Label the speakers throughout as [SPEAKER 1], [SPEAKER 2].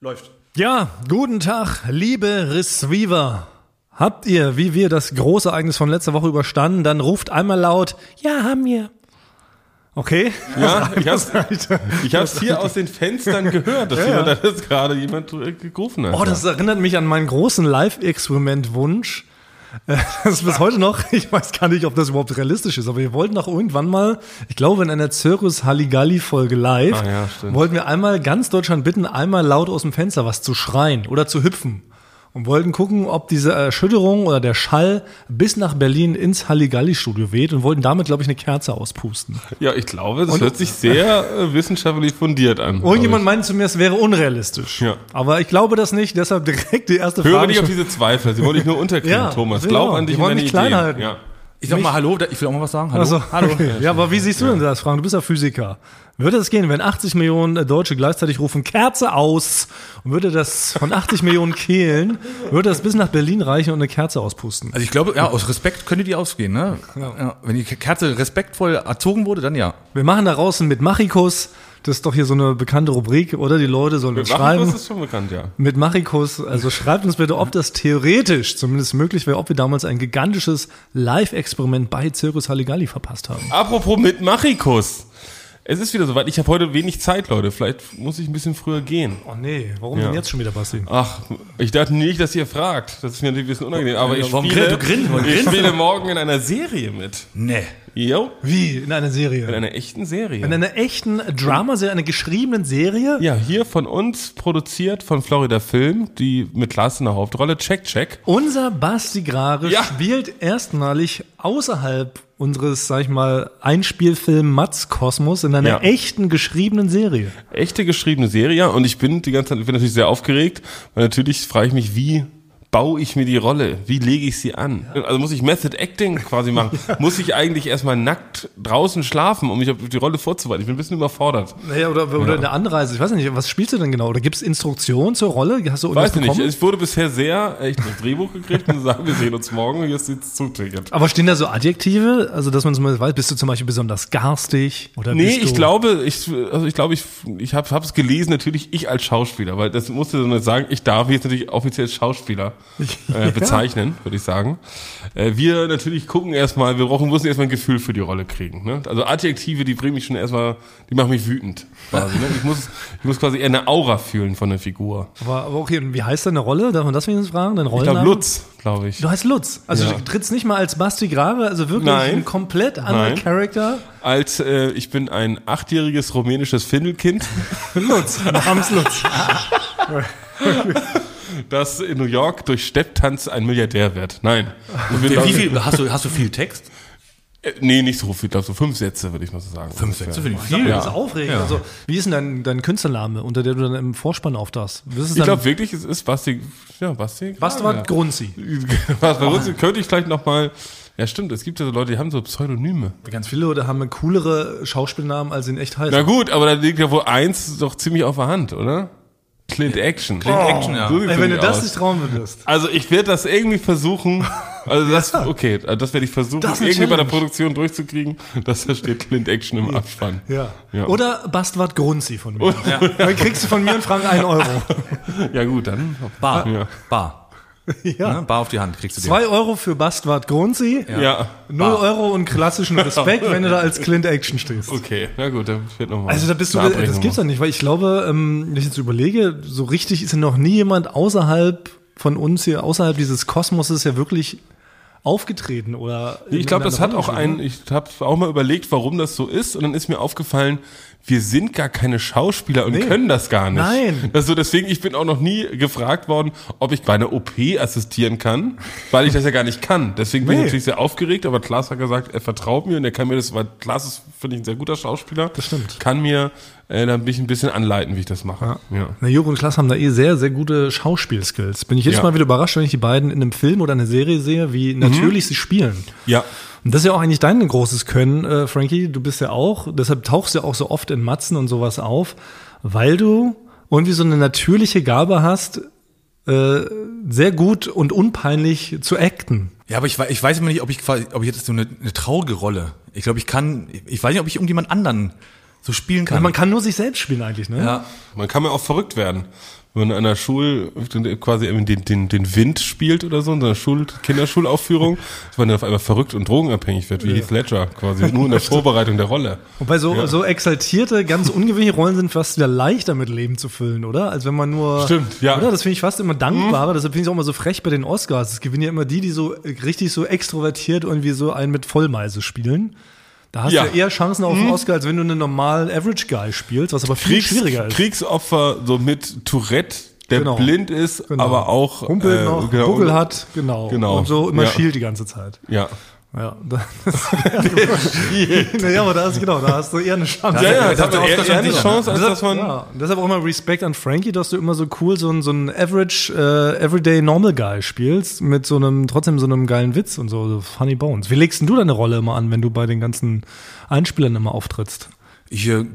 [SPEAKER 1] Läuft.
[SPEAKER 2] Ja, guten Tag, liebe Receiver. Habt ihr, wie wir, das große Ereignis von letzter Woche überstanden? Dann ruft einmal laut, ja, haben wir. Okay?
[SPEAKER 1] Ja, ich hab's, ich hab's hier aus den Fenstern gehört, dass
[SPEAKER 2] Ja,
[SPEAKER 1] jemand,
[SPEAKER 2] ja.
[SPEAKER 1] gerade jemand äh, gerufen hat.
[SPEAKER 2] Oh, das erinnert mich an meinen großen Live-Experiment-Wunsch. Das ist bis heute noch, ich weiß gar nicht, ob das überhaupt realistisch ist, aber wir wollten noch irgendwann mal, ich glaube in einer Circus Halligalli-Folge live,
[SPEAKER 1] Ah, ja,
[SPEAKER 2] wollten wir einmal ganz Deutschland bitten, einmal laut aus dem Fenster was zu schreien oder zu hüpfen. Und wollten gucken, ob diese Erschütterung oder der Schall bis nach Berlin ins Halligalli-Studio weht und wollten damit, glaube ich, eine Kerze auspusten.
[SPEAKER 1] ja, ich glaube, das hört sich sehr äh, wissenschaftlich fundiert an.
[SPEAKER 2] Irgendjemand
[SPEAKER 1] glaub
[SPEAKER 2] meinte zu mir, es wäre unrealistisch.
[SPEAKER 1] Ja.
[SPEAKER 2] Aber ich glaube das nicht, deshalb direkt die erste.
[SPEAKER 1] Höre
[SPEAKER 2] Frage.
[SPEAKER 1] nicht auf diese Zweifel, sie wollen dich nur unterkriegen,
[SPEAKER 2] Ja,
[SPEAKER 1] Thomas.
[SPEAKER 2] genau.
[SPEAKER 1] Glaub an dich
[SPEAKER 2] Die
[SPEAKER 1] und
[SPEAKER 2] wollen
[SPEAKER 1] deine
[SPEAKER 2] mich klein
[SPEAKER 1] Ideen.
[SPEAKER 2] halten.
[SPEAKER 1] Ja.
[SPEAKER 3] Ich sag mal Hallo, ich will auch mal was sagen. Hallo.
[SPEAKER 2] Also,
[SPEAKER 3] Hallo.
[SPEAKER 2] okay. Ja, aber wie siehst du denn das, Frank? Du bist ja Physiker. Würde es gehen, wenn 80 Millionen Deutsche gleichzeitig rufen, Kerze aus, und würde das von 80 Millionen Kehlen, würde das bis nach Berlin reichen und eine Kerze auspusten?
[SPEAKER 3] Also ich glaube, ja, aus Respekt könnte die ausgehen, ne? Ja. Wenn die Kerze respektvoll erzogen wurde, dann ja.
[SPEAKER 2] Wir machen da draußen mit Machikus, das ist doch hier so eine bekannte Rubrik, oder? Die Leute sollen uns
[SPEAKER 1] Machen,
[SPEAKER 2] schreiben.
[SPEAKER 1] das ist schon bekannt, ja.
[SPEAKER 2] Mit Machikus, also schreibt uns bitte, ob das theoretisch zumindest möglich wäre, ob wir damals ein gigantisches Live-Experiment bei Circus Halligalli verpasst haben.
[SPEAKER 1] Apropos mit Machikus. Es ist wieder soweit. Ich habe heute wenig Zeit, Leute. Vielleicht muss ich ein bisschen früher gehen.
[SPEAKER 2] Oh nee, warum
[SPEAKER 1] Ja.
[SPEAKER 2] denn jetzt schon wieder, Basti?
[SPEAKER 1] Ach, ich dachte nicht, dass ihr fragt. Das ist mir natürlich ein bisschen unangenehm. Aber ich
[SPEAKER 3] warum
[SPEAKER 1] spiele,
[SPEAKER 3] grin- warum
[SPEAKER 1] ich spiele morgen in einer Serie mit.
[SPEAKER 3] Nee.
[SPEAKER 1] Jo,
[SPEAKER 2] Wie? In einer Serie?
[SPEAKER 1] in einer echten Serie.
[SPEAKER 2] In einer echten Dramaserie, einer geschriebenen Serie?
[SPEAKER 1] ja, hier von uns produziert von Florida Film, die mit Lars in der Hauptrolle. Check, check.
[SPEAKER 2] Unser Basti Grare
[SPEAKER 1] Ja.
[SPEAKER 2] spielt erstmalig außerhalb unseres, sag ich mal, Einspielfilm Mats Kosmos in einer
[SPEAKER 1] Ja.
[SPEAKER 2] echten geschriebenen Serie.
[SPEAKER 1] Echte geschriebene Serie, ja. Und ich bin die ganze Zeit, ich bin natürlich sehr aufgeregt, weil natürlich frage ich mich, wie baue ich mir die Rolle? Wie lege ich sie an? Also muss ich Method Acting quasi machen? Muss ich eigentlich erstmal nackt draußen schlafen, um mich auf die Rolle vorzubereiten? Ich bin ein bisschen überfordert.
[SPEAKER 2] Naja, oder, oder in der Anreise. Ich weiß nicht, was spielst du denn genau? Oder gibt es Instruktionen zur Rolle? Hast du irgendwas
[SPEAKER 1] Weiß ich nicht. Ich wurde bisher sehr, ich habe ein Drehbuch gekriegt und sagen, wir sehen uns morgen, hier ist das Zugticket.
[SPEAKER 2] Aber stehen da so Adjektive? Also, dass man zumindest weiß, bist du zum Beispiel besonders garstig? Oder
[SPEAKER 1] Nee, ich glaube, ich, also ich glaube, ich, ich habe es gelesen, natürlich ich als Schauspieler, weil das musste nicht sagen, ich darf jetzt natürlich offiziell Schauspieler äh, bezeichnen, würde ich sagen. Äh, wir natürlich gucken erstmal, wir brauchen, müssen erstmal ein Gefühl für die Rolle kriegen. Ne? Also Adjektive, die bringen mich schon erstmal, die machen mich wütend. Quasi, ne? ich, muss, ich muss quasi eher eine Aura fühlen von der Figur.
[SPEAKER 2] Aber, aber okay, und wie heißt deine Rolle? Darf man das wenigstens fragen? Dein
[SPEAKER 1] Ich
[SPEAKER 2] Rollenname?
[SPEAKER 1] glaube Lutz, glaube ich.
[SPEAKER 2] Du heißt Lutz. Also
[SPEAKER 1] Ja.
[SPEAKER 2] du trittst nicht mal als Basti Grare, also wirklich
[SPEAKER 1] Nein.
[SPEAKER 2] ein komplett anderer
[SPEAKER 1] Nein.
[SPEAKER 2] Charakter.
[SPEAKER 1] Als äh, ich bin ein achtjähriges rumänisches Findelkind,
[SPEAKER 2] Lutz, namens Lutz.
[SPEAKER 1] das in New York durch Stepptanz ein Milliardär wird. Nein.
[SPEAKER 3] Wie viel, hast du, hast du viel Text?
[SPEAKER 1] Äh, Nee, nicht so viel, ich glaube so fünf Sätze, würde ich mal so sagen.
[SPEAKER 3] Fünf Sätze finde ich
[SPEAKER 2] Ja.
[SPEAKER 3] viel.
[SPEAKER 2] Das ist aufregend. Also, wie ist denn dein, dein Künstlername, unter der du dann im Vorspann auftauchst?
[SPEAKER 1] Ich glaube wirklich, es ist Basti, ja, Basti.
[SPEAKER 2] Bastard Grunzi.
[SPEAKER 1] Was bei uns könnte ich vielleicht noch mal, ja stimmt, es gibt ja so Leute, die haben so Pseudonyme.
[SPEAKER 2] Ganz viele Leute haben coolere Schauspielnamen, als sie in echt heißen.
[SPEAKER 1] Na gut, aber da liegt ja wohl eins doch ziemlich auf der Hand, oder? Clint Action. Clint
[SPEAKER 3] Action, ja.
[SPEAKER 1] So
[SPEAKER 2] Ey, wenn du das
[SPEAKER 1] aus.
[SPEAKER 2] nicht trauen würdest.
[SPEAKER 1] Also ich werde das irgendwie versuchen, also das, okay, also das werde ich versuchen, irgendwie bei der
[SPEAKER 2] Challenge.
[SPEAKER 1] Produktion durchzukriegen, dass da steht Clint Action im Abspann.
[SPEAKER 2] Ja.
[SPEAKER 1] Ja.
[SPEAKER 2] Oder Bastard Grunzi von mir. Dann kriegst du von mir und Frank einen Euro.
[SPEAKER 1] Ja gut, dann.
[SPEAKER 3] Bar.
[SPEAKER 1] Ja.
[SPEAKER 3] Bar.
[SPEAKER 2] Ja.
[SPEAKER 3] Ne? Bar auf die Hand kriegst du dir.
[SPEAKER 2] Zwei Euro für Bastard Grunzi,
[SPEAKER 1] Ja.
[SPEAKER 2] null Euro und klassischen Respekt, wenn du da als Clint Action stehst.
[SPEAKER 1] Okay, na gut, dann wird nochmal.
[SPEAKER 2] Also da bist du, das gibt's ja nicht, weil ich glaube, ähm, wenn ich jetzt überlege, so richtig ist ja noch nie jemand außerhalb von uns hier, außerhalb dieses Kosmoses ja wirklich aufgetreten oder.
[SPEAKER 1] Ich glaube, das hat auch
[SPEAKER 2] Rolle
[SPEAKER 1] ein, ich habe auch mal überlegt, warum das so ist und dann ist mir aufgefallen, wir sind gar keine Schauspieler und
[SPEAKER 2] Nee.
[SPEAKER 1] können das gar nicht.
[SPEAKER 2] Nein.
[SPEAKER 1] Also deswegen, ich bin auch noch nie gefragt worden, ob ich bei einer OP assistieren kann, weil ich das ja gar nicht kann. Deswegen bin
[SPEAKER 2] Nee.
[SPEAKER 1] ich natürlich sehr aufgeregt, aber Klaas hat gesagt, er vertraut mir und er kann mir das, weil Klaas ist, finde ich, ein sehr guter Schauspieler.
[SPEAKER 2] Das stimmt.
[SPEAKER 1] Kann mir äh, da mich ein bisschen anleiten, wie ich das mache. Ja.
[SPEAKER 2] Na, Jürgen und Klaas haben da eh sehr, sehr gute Schauspielskills. Bin ich jedes
[SPEAKER 1] Ja.
[SPEAKER 2] Mal wieder überrascht, wenn ich die beiden in einem Film oder einer Serie sehe, wie
[SPEAKER 1] Mhm.
[SPEAKER 2] natürlich sie spielen.
[SPEAKER 1] ja.
[SPEAKER 2] Und das ist ja auch eigentlich dein großes Können, äh, Frankie. Du bist ja auch, deshalb tauchst du ja auch so oft in Matzen und sowas auf, weil du irgendwie so eine natürliche Gabe hast, äh, sehr gut und unpeinlich zu acten.
[SPEAKER 3] Ja, aber ich, ich weiß immer nicht, ob ich quasi, ob ich jetzt so eine, eine traurige Rolle. Ich glaube, ich kann, ich weiß nicht, ob ich irgendjemand anderen so spielen kann.
[SPEAKER 2] Man kann nur sich selbst spielen eigentlich, ne?
[SPEAKER 3] ja.
[SPEAKER 1] Man kann ja auch verrückt werden. wenn man an einer Schul quasi den, den, den Wind spielt oder so, in so einer Schul Kinderschulaufführung, dass man dann auf einmal verrückt und drogenabhängig wird, wie Heath Ledger quasi, nur in der Vorbereitung der Rolle.
[SPEAKER 2] Wobei so,
[SPEAKER 1] Ja.
[SPEAKER 2] so exaltierte, ganz ungewöhnliche Rollen sind fast wieder leichter mit Leben zu füllen, oder? Als wenn man nur.
[SPEAKER 1] Stimmt, ja. Mhm.
[SPEAKER 2] Oder? Das finde ich fast immer dankbarer. Deshalb finde ich es auch immer so frech bei den Oscars. Es gewinnen ja immer die, die so richtig so extrovertiert irgendwie so einen mit Vollmeise spielen. Da hast
[SPEAKER 1] Ja.
[SPEAKER 2] Du eher Chancen auf den Oscar, als wenn du einen normalen Average Guy spielst, was aber viel
[SPEAKER 1] Kriegs,
[SPEAKER 2] schwieriger ist.
[SPEAKER 1] Kriegsopfer so mit Tourette, der
[SPEAKER 2] Genau.
[SPEAKER 1] blind ist,
[SPEAKER 2] Genau.
[SPEAKER 1] aber auch
[SPEAKER 2] Humpel
[SPEAKER 1] äh,
[SPEAKER 2] noch,
[SPEAKER 1] genau,
[SPEAKER 2] Buckel hat, genau.
[SPEAKER 1] Genau.
[SPEAKER 2] Und so immer
[SPEAKER 1] Ja.
[SPEAKER 2] schielt die ganze Zeit.
[SPEAKER 1] Ja.
[SPEAKER 2] Ja, das, naja, aber da hast genau, da hast du eher eine Chance.
[SPEAKER 1] Ja, ja,
[SPEAKER 3] hat
[SPEAKER 1] hat
[SPEAKER 3] der
[SPEAKER 1] eher, eher eine
[SPEAKER 3] sicher,
[SPEAKER 1] Chance, als
[SPEAKER 2] Deshalb,
[SPEAKER 1] dass man.
[SPEAKER 2] ja, deshalb auch immer Respekt an Frankie, dass du immer so cool so ein, so ein Average, äh, Everyday Normal Guy spielst, mit so einem, trotzdem so einem geilen Witz und so, so Funny Bones. Wie legst denn du deine Rolle immer an, wenn du bei den ganzen Einspielern immer auftrittst?
[SPEAKER 3] Ich, äh,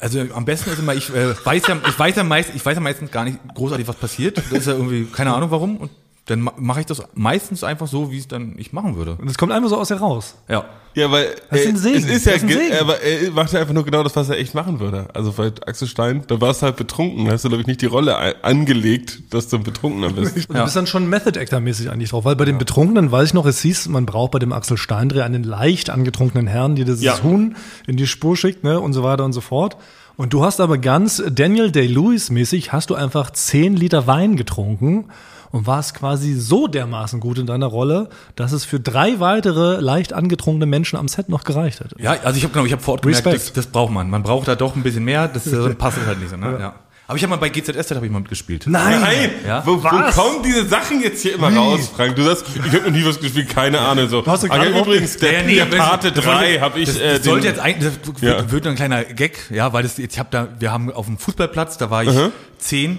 [SPEAKER 3] also am besten ist immer, ich äh, weiß ja, ich weiß ja meist, ich weiß ja meistens gar nicht großartig, was passiert. Das ist ja irgendwie, keine Ahnung warum. Und dann ma- mache ich das meistens einfach so, wie es dann ich machen würde.
[SPEAKER 2] Und es kommt einfach so aus dir raus.
[SPEAKER 3] Ja.
[SPEAKER 1] Ja, weil
[SPEAKER 2] Das ist
[SPEAKER 1] äh,
[SPEAKER 2] ein Segen.
[SPEAKER 1] es ist ja,
[SPEAKER 2] Das ist ein
[SPEAKER 1] ge-
[SPEAKER 2] Segen.
[SPEAKER 1] aber er macht ja einfach nur genau das, was er echt machen würde. Also bei Axel Stein, da warst du halt betrunken, da hast du glaube ich nicht die Rolle angelegt, dass du ein Betrunkener bist.
[SPEAKER 2] Und du bist dann schon Method Actor mäßig eigentlich drauf, weil bei den Betrunkenen weiß ich noch, es hieß, man braucht bei dem Axel Steindreh einen leicht angetrunkenen Herrn, die dieses
[SPEAKER 1] Ja.
[SPEAKER 2] Huhn in die Spur schickt, ne, und so weiter und so fort. Und du hast aber ganz Daniel Day-Lewis mäßig, hast du einfach 10 Liter Wein getrunken und warst quasi so dermaßen gut in deiner Rolle, dass es für drei weitere leicht angetrunkene Menschen am Set noch gereicht hätte.
[SPEAKER 3] Ja, also ich habe genau, ich habe vor Ort gemerkt,
[SPEAKER 2] Respekt.
[SPEAKER 3] das, das braucht man. Man braucht da doch ein bisschen mehr, das äh, passt halt nicht so, ne? Ja. Aber ich habe mal bei GZSZ habe ich mal mitgespielt.
[SPEAKER 2] Nein!
[SPEAKER 1] Nein,
[SPEAKER 3] Ja?
[SPEAKER 1] wo, wo kommen diese Sachen jetzt hier immer raus, Frank? Du sagst, ich habe noch nie was gespielt, keine Ahnung. So.
[SPEAKER 2] Hast du
[SPEAKER 1] Ah,
[SPEAKER 2] gerade
[SPEAKER 1] ja, übrigens, der,
[SPEAKER 3] Ja, nee,
[SPEAKER 1] der Pate
[SPEAKER 3] das
[SPEAKER 1] 3
[SPEAKER 3] sollte-
[SPEAKER 1] habe ich.
[SPEAKER 3] Das,
[SPEAKER 1] äh,
[SPEAKER 3] das sollte
[SPEAKER 1] den-
[SPEAKER 3] jetzt eigentlich, das
[SPEAKER 1] Ja.
[SPEAKER 3] wird, wird ein kleiner Gag, ja, weil das, ich habe da, wir haben auf dem Fußballplatz, da war ich zehn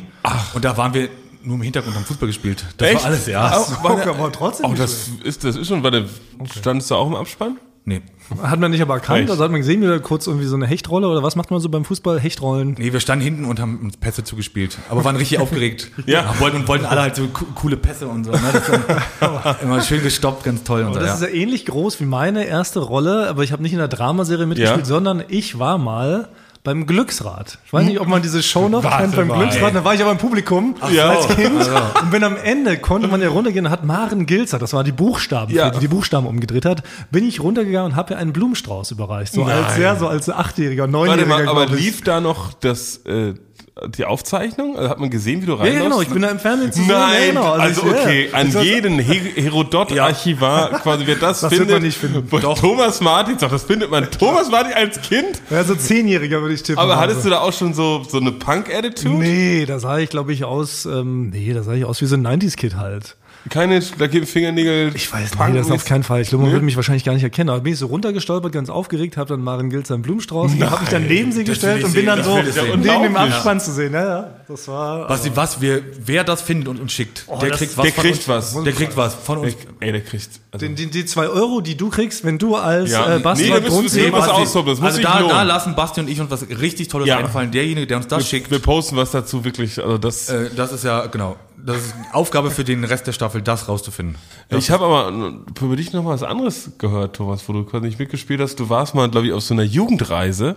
[SPEAKER 3] und da waren wir nur im Hintergrund haben Fußball gespielt. Das
[SPEAKER 1] Echt?
[SPEAKER 3] war alles, ja.
[SPEAKER 1] Auch, war der,
[SPEAKER 2] aber trotzdem nicht
[SPEAKER 1] das ist, das ist schon, warte, standest du auch im Abspann?
[SPEAKER 3] Nee.
[SPEAKER 2] Hat man nicht aber erkannt,
[SPEAKER 1] Echt?
[SPEAKER 2] also hat man gesehen, wie da kurz irgendwie so eine Hechtrolle oder was macht man so beim Fußball? Hechtrollen.
[SPEAKER 3] Nee, wir standen hinten und haben uns Pässe zugespielt. Aber waren richtig aufgeregt.
[SPEAKER 1] Ja.
[SPEAKER 3] Wollten, und wollten alle halt so co- coole Pässe und so. Ne? Das war immer schön gestoppt, ganz toll und so.
[SPEAKER 2] Das
[SPEAKER 3] Ja.
[SPEAKER 2] ist ja ähnlich groß wie meine erste Rolle, aber ich habe nicht in der Dramaserie mitgespielt,
[SPEAKER 1] Ja.
[SPEAKER 2] sondern ich war mal beim Glücksrad. Ich weiß nicht, ob man diese Show noch
[SPEAKER 1] Warte
[SPEAKER 2] kennt beim
[SPEAKER 1] mal.
[SPEAKER 2] Glücksrad. Da war ich aber im Publikum
[SPEAKER 1] Ja.
[SPEAKER 2] als Kind. Und bin am Ende, konnte man ja runtergehen, und hat Maren Gilzer, das war die Buchstaben,
[SPEAKER 1] Ja.
[SPEAKER 2] die die Buchstaben umgedreht hat, bin ich runtergegangen und habe ihr einen Blumenstrauß überreicht. So als,
[SPEAKER 1] Nein.
[SPEAKER 2] ja, so als Achtjähriger,
[SPEAKER 1] Warte
[SPEAKER 2] Neunjähriger.
[SPEAKER 1] mal, aber lief da noch das, äh, die Aufzeichnung? Also hat man gesehen, wie du
[SPEAKER 2] Ja,
[SPEAKER 1] reinläufst?
[SPEAKER 2] ja, genau, ich bin da im Fernsehen zu sehen.
[SPEAKER 1] Nein,
[SPEAKER 2] ja, genau.
[SPEAKER 1] also,
[SPEAKER 2] ja.
[SPEAKER 1] okay, an
[SPEAKER 2] weiß-
[SPEAKER 1] jeden He Herodot-Archivar, quasi wer das,
[SPEAKER 2] Das wird
[SPEAKER 1] findet.
[SPEAKER 2] man nicht finden.
[SPEAKER 1] Wo Thomas Martin sagt, das findet man. Thomas Martin als Kind?
[SPEAKER 2] Ja, so Zehnjähriger würde ich tippen.
[SPEAKER 1] Aber
[SPEAKER 2] Also.
[SPEAKER 1] hattest du da auch schon so, so eine Punk-Attitude?
[SPEAKER 2] Nee, da sah ich, glaube ich, aus, ähm, nee, da sah ich aus wie so ein 90s-Kid halt.
[SPEAKER 1] Keine Fingernägel?
[SPEAKER 2] Ich weiß nicht, das ist auf keinen Fall. Ich glaube, man würde mich wahrscheinlich gar nicht erkennen. Aber bin ich so runtergestolpert, ganz aufgeregt, habe dann Maren Gilz einen Blumenstrauß, habe mich dann neben sie gestellt und bin
[SPEAKER 3] sehen,
[SPEAKER 2] dann so
[SPEAKER 3] sehen.
[SPEAKER 2] neben dem. Abspann zu sehen. Ja, ja, das war.
[SPEAKER 3] Was, was wir, wer das findet und uns schickt, der
[SPEAKER 2] das-
[SPEAKER 3] kriegt was
[SPEAKER 1] der
[SPEAKER 3] von
[SPEAKER 1] kriegt
[SPEAKER 3] uns.
[SPEAKER 1] was.
[SPEAKER 3] Der kriegt was von uns.
[SPEAKER 1] Ey, der kriegt. Also,
[SPEAKER 2] Den, die, die zwei Euro, die du kriegst, wenn du als
[SPEAKER 1] Ja.
[SPEAKER 2] äh, Basti
[SPEAKER 1] Nee, da sehen, was
[SPEAKER 2] Basti-
[SPEAKER 1] aus- das muss
[SPEAKER 3] also da, da lassen Basti und ich uns was richtig Tolles
[SPEAKER 1] Ja.
[SPEAKER 3] einfallen. Derjenige, der uns das schickt,
[SPEAKER 1] wir posten was dazu wirklich. Also das.
[SPEAKER 3] äh, das ist ja, genau, das ist Aufgabe für den Rest der Staffel, das rauszufinden.
[SPEAKER 1] Ich habe aber über dich noch was anderes gehört, Thomas, wo du quasi nicht mitgespielt hast. Du warst mal, glaube ich, auf so einer Jugendreise.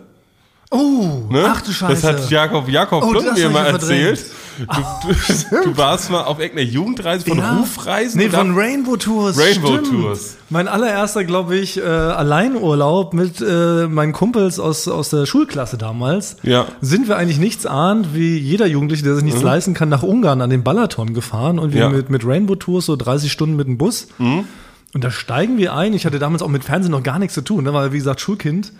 [SPEAKER 2] Oh,
[SPEAKER 1] Ne?
[SPEAKER 2] ach du Scheiße.
[SPEAKER 1] Das hat Jakob, Jakob
[SPEAKER 2] Oh,
[SPEAKER 1] mir mal erzählt. Du, du, du warst mal auf irgendeiner Jugendreise von
[SPEAKER 2] Ja.
[SPEAKER 1] Rufreisen.
[SPEAKER 2] Nee, von Rainbow Tours.
[SPEAKER 1] Rainbow
[SPEAKER 2] stimmt.
[SPEAKER 1] Tours.
[SPEAKER 2] Mein allererster, glaube ich, äh, Alleinurlaub mit äh, meinen Kumpels aus, aus der Schulklasse damals.
[SPEAKER 1] Ja.
[SPEAKER 2] Sind wir eigentlich nichts ahnt, wie jeder Jugendliche, der sich nichts leisten kann, nach Ungarn an den Balaton gefahren und wir
[SPEAKER 1] Mhm. Ja. Mhm.
[SPEAKER 2] mit, mit Rainbow Tours so 30 Stunden mit dem Bus. Und da steigen wir ein. Ich hatte damals auch mit Fernsehen noch gar nichts zu tun, ne, weil wie gesagt Schulkind.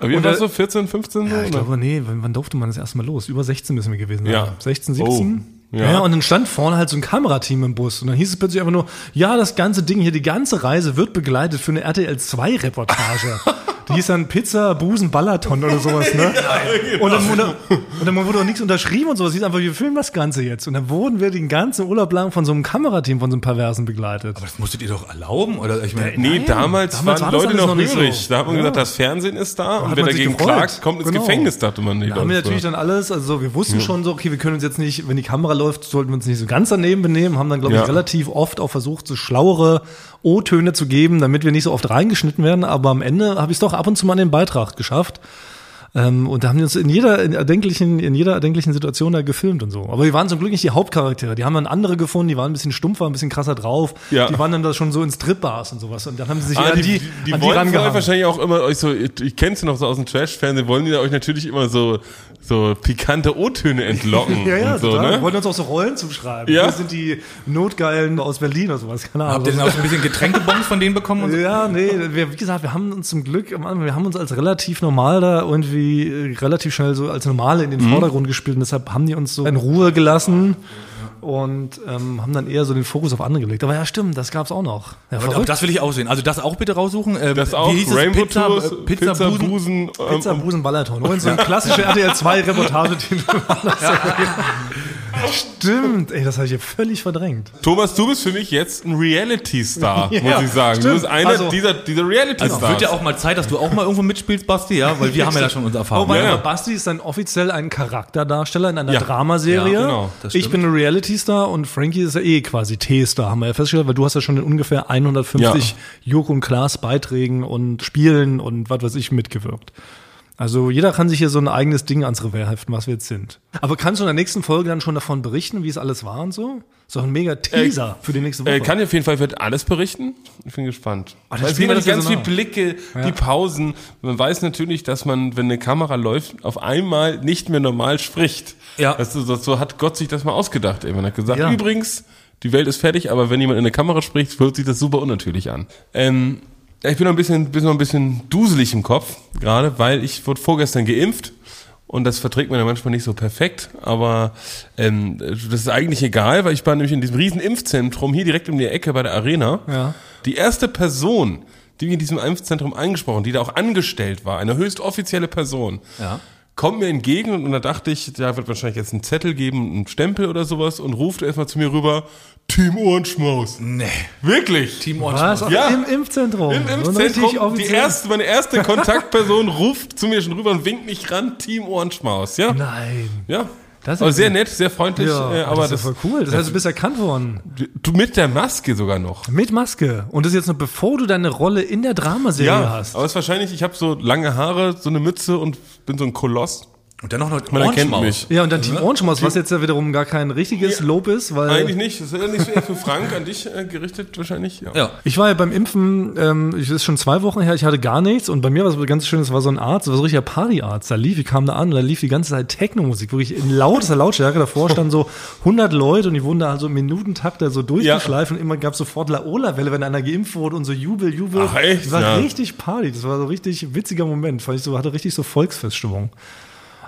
[SPEAKER 1] Aber warst
[SPEAKER 2] da-
[SPEAKER 1] du? 14, 15 so?
[SPEAKER 2] Ja, ich
[SPEAKER 1] oder?
[SPEAKER 2] glaube, nee, wann, wann durfte man das erste Mal los? Über 16 müssen wir gewesen sein.
[SPEAKER 1] Ja.
[SPEAKER 2] 16, 17.
[SPEAKER 1] Oh,
[SPEAKER 2] ja.
[SPEAKER 1] ja.
[SPEAKER 2] und dann stand vorne halt so ein Kamerateam im Bus. Und dann hieß es plötzlich einfach nur, ja, das ganze Ding hier, die ganze Reise wird begleitet für eine RTL 2 Reportage. Die hieß dann Pizza, Busen, Ballaton oder sowas, ne? Und dann, wurde, und dann wurde auch nichts unterschrieben und sowas. Hieß einfach, wir filmen das Ganze jetzt. Und dann wurden wir den ganzen Urlaub lang von so einem Kamerateam, von so einem Perversen begleitet.
[SPEAKER 3] Aber das musstet ihr doch erlauben? Oder ich meine,
[SPEAKER 1] Nee,
[SPEAKER 2] Nein,
[SPEAKER 1] damals,
[SPEAKER 2] damals
[SPEAKER 1] waren
[SPEAKER 2] war
[SPEAKER 1] Leute noch,
[SPEAKER 2] nicht
[SPEAKER 1] übrig.
[SPEAKER 2] so.
[SPEAKER 1] Da hat man
[SPEAKER 2] Ja.
[SPEAKER 1] gesagt, das Fernsehen ist da und
[SPEAKER 2] hat
[SPEAKER 1] wer dagegen
[SPEAKER 2] gefreut.
[SPEAKER 1] klagt, kommt ins
[SPEAKER 2] Genau.
[SPEAKER 1] Gefängnis, dachte man. Nee,
[SPEAKER 2] Da haben wir natürlich dann alles, also wir wussten schon so, okay, wir können uns jetzt nicht, wenn die Kamera läuft, sollten wir uns nicht so ganz daneben benehmen, haben dann, glaube
[SPEAKER 1] Ja.
[SPEAKER 2] ich, relativ oft auch versucht, so schlauere O-Töne zu geben, damit wir nicht so oft reingeschnitten werden, aber am Ende habe ich es doch ab und zu mal in den Beitrag geschafft. Ähm, und da haben die uns in jeder in erdenklichen, in jeder erdenklichen Situation da gefilmt und so. Aber wir waren zum Glück nicht die Hauptcharaktere. Die haben dann andere gefunden, die waren ein bisschen stumpfer, ein bisschen krasser drauf.
[SPEAKER 1] Ja.
[SPEAKER 2] Die waren dann da schon so in Stripbars und sowas. Und dann haben sie sich
[SPEAKER 1] Ah,
[SPEAKER 2] eher
[SPEAKER 1] die,
[SPEAKER 2] an die,
[SPEAKER 1] die, die
[SPEAKER 2] an die
[SPEAKER 1] wollen wahrscheinlich auch immer euch so, ich, ich kenn's ja noch so aus dem Trash-Fernsehen, wollen die euch natürlich immer so, so pikante O-Töne entlocken.
[SPEAKER 2] Ja, ja,
[SPEAKER 1] und so,
[SPEAKER 2] total.
[SPEAKER 1] ne?
[SPEAKER 2] Wollten uns auch so Rollen zuschreiben.
[SPEAKER 1] Ja.
[SPEAKER 2] Wir sind die Notgeilen aus Berlin oder sowas. Keine Ahnung.
[SPEAKER 3] Habt ihr denn auch so ein bisschen Getränkebons von denen bekommen? Und so?
[SPEAKER 2] Ja, nee, wir, wie gesagt, wir haben uns zum Glück, am Anfang, wir haben uns als relativ normal da irgendwie äh, relativ schnell so als Normale in den
[SPEAKER 1] Mhm.
[SPEAKER 2] Vordergrund gespielt und deshalb haben die uns so in Ruhe gelassen und ähm, haben dann eher so den Fokus auf andere gelegt. Aber ja, stimmt, das gab's auch noch. Ja,
[SPEAKER 3] Aber
[SPEAKER 2] verrückt.
[SPEAKER 3] das will ich auch sehen. Also das auch bitte raussuchen. Äh,
[SPEAKER 1] Das auch,
[SPEAKER 3] Wie hieß es?
[SPEAKER 1] Rainbow
[SPEAKER 3] Pizza,
[SPEAKER 1] Tours,
[SPEAKER 3] äh, Pizza, Busen.
[SPEAKER 1] Busen, ähm,
[SPEAKER 2] Pizza Busen Balaton. Und so ein klassischer RTL 2 Reportage. Stimmt, ey, das habe ich hier völlig verdrängt.
[SPEAKER 1] Thomas, du bist für mich jetzt ein Reality-Star,
[SPEAKER 2] Ja,
[SPEAKER 1] muss ich sagen. Du
[SPEAKER 2] stimmt.
[SPEAKER 1] bist einer
[SPEAKER 2] Also-
[SPEAKER 1] dieser, dieser Reality-Stars.
[SPEAKER 3] Also wird ja auch mal Zeit, dass du auch mal irgendwo mitspielst, Basti, ja? Weil wir haben ja da schon unsere Erfahrung.
[SPEAKER 2] Wobei,
[SPEAKER 1] Ja, ja.
[SPEAKER 2] aber Basti ist dann offiziell ein Charakterdarsteller in einer
[SPEAKER 1] Ja.
[SPEAKER 2] Dramaserie.
[SPEAKER 1] Ja, genau,
[SPEAKER 3] das
[SPEAKER 2] ich bin ein Reality-Star und Frankie ist ja eh quasi T-Star, haben wir ja festgestellt, weil du hast ja schon in ungefähr 150 Joko und Klaas Beiträgen und Spielen und was weiß ich mitgewirkt. Also jeder kann sich hier so ein eigenes Ding ans Revers heften, was wir jetzt sind. Aber kannst du in der nächsten Folge dann schon davon berichten, wie es alles war und so? Ist doch ein mega Teaser für die nächste Woche.
[SPEAKER 1] Äh, kann ich auf jeden Fall werde alles berichten. Ich bin gespannt.
[SPEAKER 2] das spielen
[SPEAKER 1] sind
[SPEAKER 2] wir
[SPEAKER 1] nicht ganz
[SPEAKER 2] das ja
[SPEAKER 1] viele
[SPEAKER 2] so nach.
[SPEAKER 1] Blicke, die Pausen. Man weiß natürlich, dass man, wenn eine Kamera läuft, auf einmal nicht mehr normal spricht.
[SPEAKER 3] Ja.
[SPEAKER 1] Das, ist- so, so hat Gott sich das mal ausgedacht. Eben. Er hat gesagt,
[SPEAKER 2] Ja.
[SPEAKER 1] übrigens, die Welt ist fertig, aber wenn jemand in eine Kamera spricht, hört sich das super unnatürlich an. Ähm, ja, ich bin noch ein bisschen, bin noch ein bisschen duselig im Kopf, gerade, weil ich wurde vorgestern geimpft. Und das verträgt man ja manchmal nicht so perfekt, aber ähm, das ist eigentlich egal, weil ich war nämlich in diesem riesen Impfzentrum hier direkt um die Ecke bei der Arena.
[SPEAKER 2] Ja.
[SPEAKER 1] Die erste Person, die mich in diesem Impfzentrum angesprochen, die da auch angestellt war, eine höchst offizielle Person,
[SPEAKER 3] Ja.
[SPEAKER 1] Kommt mir entgegen und da dachte ich, da wird wahrscheinlich jetzt einen Zettel geben, einen Stempel oder sowas und ruft erstmal zu mir rüber, Team Ohrenschmaus.
[SPEAKER 3] Nee.
[SPEAKER 1] Wirklich?
[SPEAKER 3] Team
[SPEAKER 2] was?
[SPEAKER 3] Orange.
[SPEAKER 1] Ja.
[SPEAKER 2] Im Impfzentrum.
[SPEAKER 1] Im Impfzentrum, die erste, meine erste Kontaktperson ruft zu mir schon rüber und winkt mich ran, Team Ohrenschmaus, ja?
[SPEAKER 2] Nein.
[SPEAKER 1] Ja.
[SPEAKER 2] Das ist
[SPEAKER 1] aber sehr nett, sehr freundlich,
[SPEAKER 2] Ja,
[SPEAKER 1] äh, aber
[SPEAKER 2] das
[SPEAKER 1] das,
[SPEAKER 2] ist ja voll cool. Das heißt, du bist erkannt worden.
[SPEAKER 1] du mit der Maske sogar noch.
[SPEAKER 2] Mit Maske. Und das jetzt noch bevor du deine Rolle in der Dramaserie
[SPEAKER 1] Ja,
[SPEAKER 2] hast.
[SPEAKER 1] aber es ist wahrscheinlich, ich habe so lange Haare, so eine Mütze und bin so ein Koloss.
[SPEAKER 3] Und dann noch eine
[SPEAKER 1] Man erkennt
[SPEAKER 3] Orange-Maus.
[SPEAKER 1] mich.
[SPEAKER 2] Ja, und dann Team Orange Maus, was jetzt ja wiederum gar kein richtiges
[SPEAKER 1] Ja.
[SPEAKER 2] Lob ist, weil
[SPEAKER 1] Eigentlich nicht, das ist ja nicht so für Frank, an dich äh, gerichtet wahrscheinlich. Ja.
[SPEAKER 3] Ja.
[SPEAKER 2] ich war ja beim Impfen, ähm, ich das ist schon zwei Wochen her, ich hatte gar nichts und bei mir war es ganz schön, es war so ein Arzt, war so ein richtiger Partyarzt, da lief, ich kam da an und da lief die ganze Zeit Techno-Musik, wirklich in lautester Lautstärke, davor standen so 100 Leute und die wurden da also im Minutentakt da so durchgeschleift und immer gab es sofort Laola-Welle, wenn einer geimpft wurde und so Jubel, Jubel.
[SPEAKER 1] Ach, echt?
[SPEAKER 2] Das war
[SPEAKER 1] Ja.
[SPEAKER 2] richtig Party, das war so richtig witziger Moment, fand ich so, hatte richtig so Volksfeststimmung.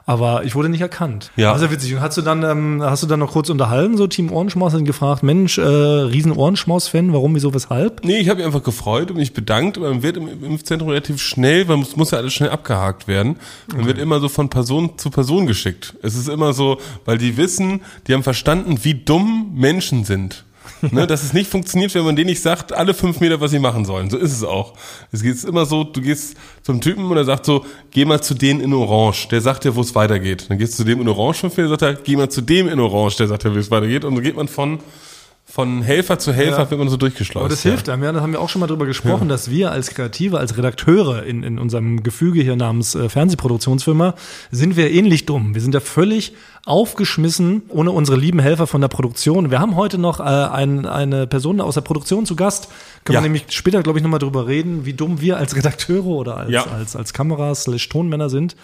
[SPEAKER 2] Aber ich wurde nicht erkannt.
[SPEAKER 1] Ja.
[SPEAKER 2] War sehr witzig. Und hast du dann, ähm, hast du dann noch kurz unterhalten, so Team Ohrenschmaus, und gefragt, Mensch, äh, riesen Ohrenschmaus-Fan, warum, wieso, weshalb?
[SPEAKER 1] Nee, ich habe mich einfach gefreut und mich bedankt. Aber man wird im im Impfzentrum relativ schnell, weil muss, muss ja alles schnell abgehakt werden. Man wird immer so von Person zu Person geschickt. Es ist immer so, weil die wissen, die haben verstanden, wie dumm Menschen sind. ne, dass es nicht funktioniert, wenn man denen nicht sagt, alle fünf Meter, was sie machen sollen. So ist es auch. Es geht immer so, du gehst zum Typen und er sagt so, geh mal zu denen in Orange. Der sagt dir, wo es weitergeht. Dann gehst du zu dem in Orange fünf Meter, sagt er, geh mal zu dem in Orange. Der sagt dir, wie es weitergeht. Und so geht man von, von Helfer zu Helfer, wird man so durchgeschleust.
[SPEAKER 2] Aber das
[SPEAKER 1] ja.
[SPEAKER 2] hilft einem, ja. Da haben wir auch schon mal drüber gesprochen, dass wir als Kreative, als Redakteure in, in unserem Gefüge hier namens äh, Fernsehproduktionsfirma, sind wir ähnlich dumm. Wir sind ja völlig aufgeschmissen ohne unsere lieben Helfer von der Produktion. Wir haben heute noch äh, ein, eine Person aus der Produktion zu Gast. Können
[SPEAKER 1] Ja.
[SPEAKER 2] wir nämlich später, glaube ich, nochmal drüber reden, wie dumm wir als Redakteure oder als,
[SPEAKER 1] Ja.
[SPEAKER 2] als, als Kameras slash Tonmänner sind.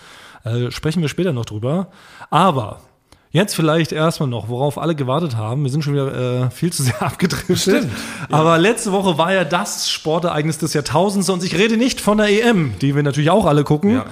[SPEAKER 2] Äh, sprechen wir später noch drüber. Aber Jetzt vielleicht erstmal noch, worauf alle gewartet haben. Wir sind schon wieder äh, viel zu sehr abgedriftet. Aber letzte Woche war ja das Sportereignis des Jahrtausends und ich rede nicht von der EM, die wir natürlich auch alle gucken.
[SPEAKER 1] Ja.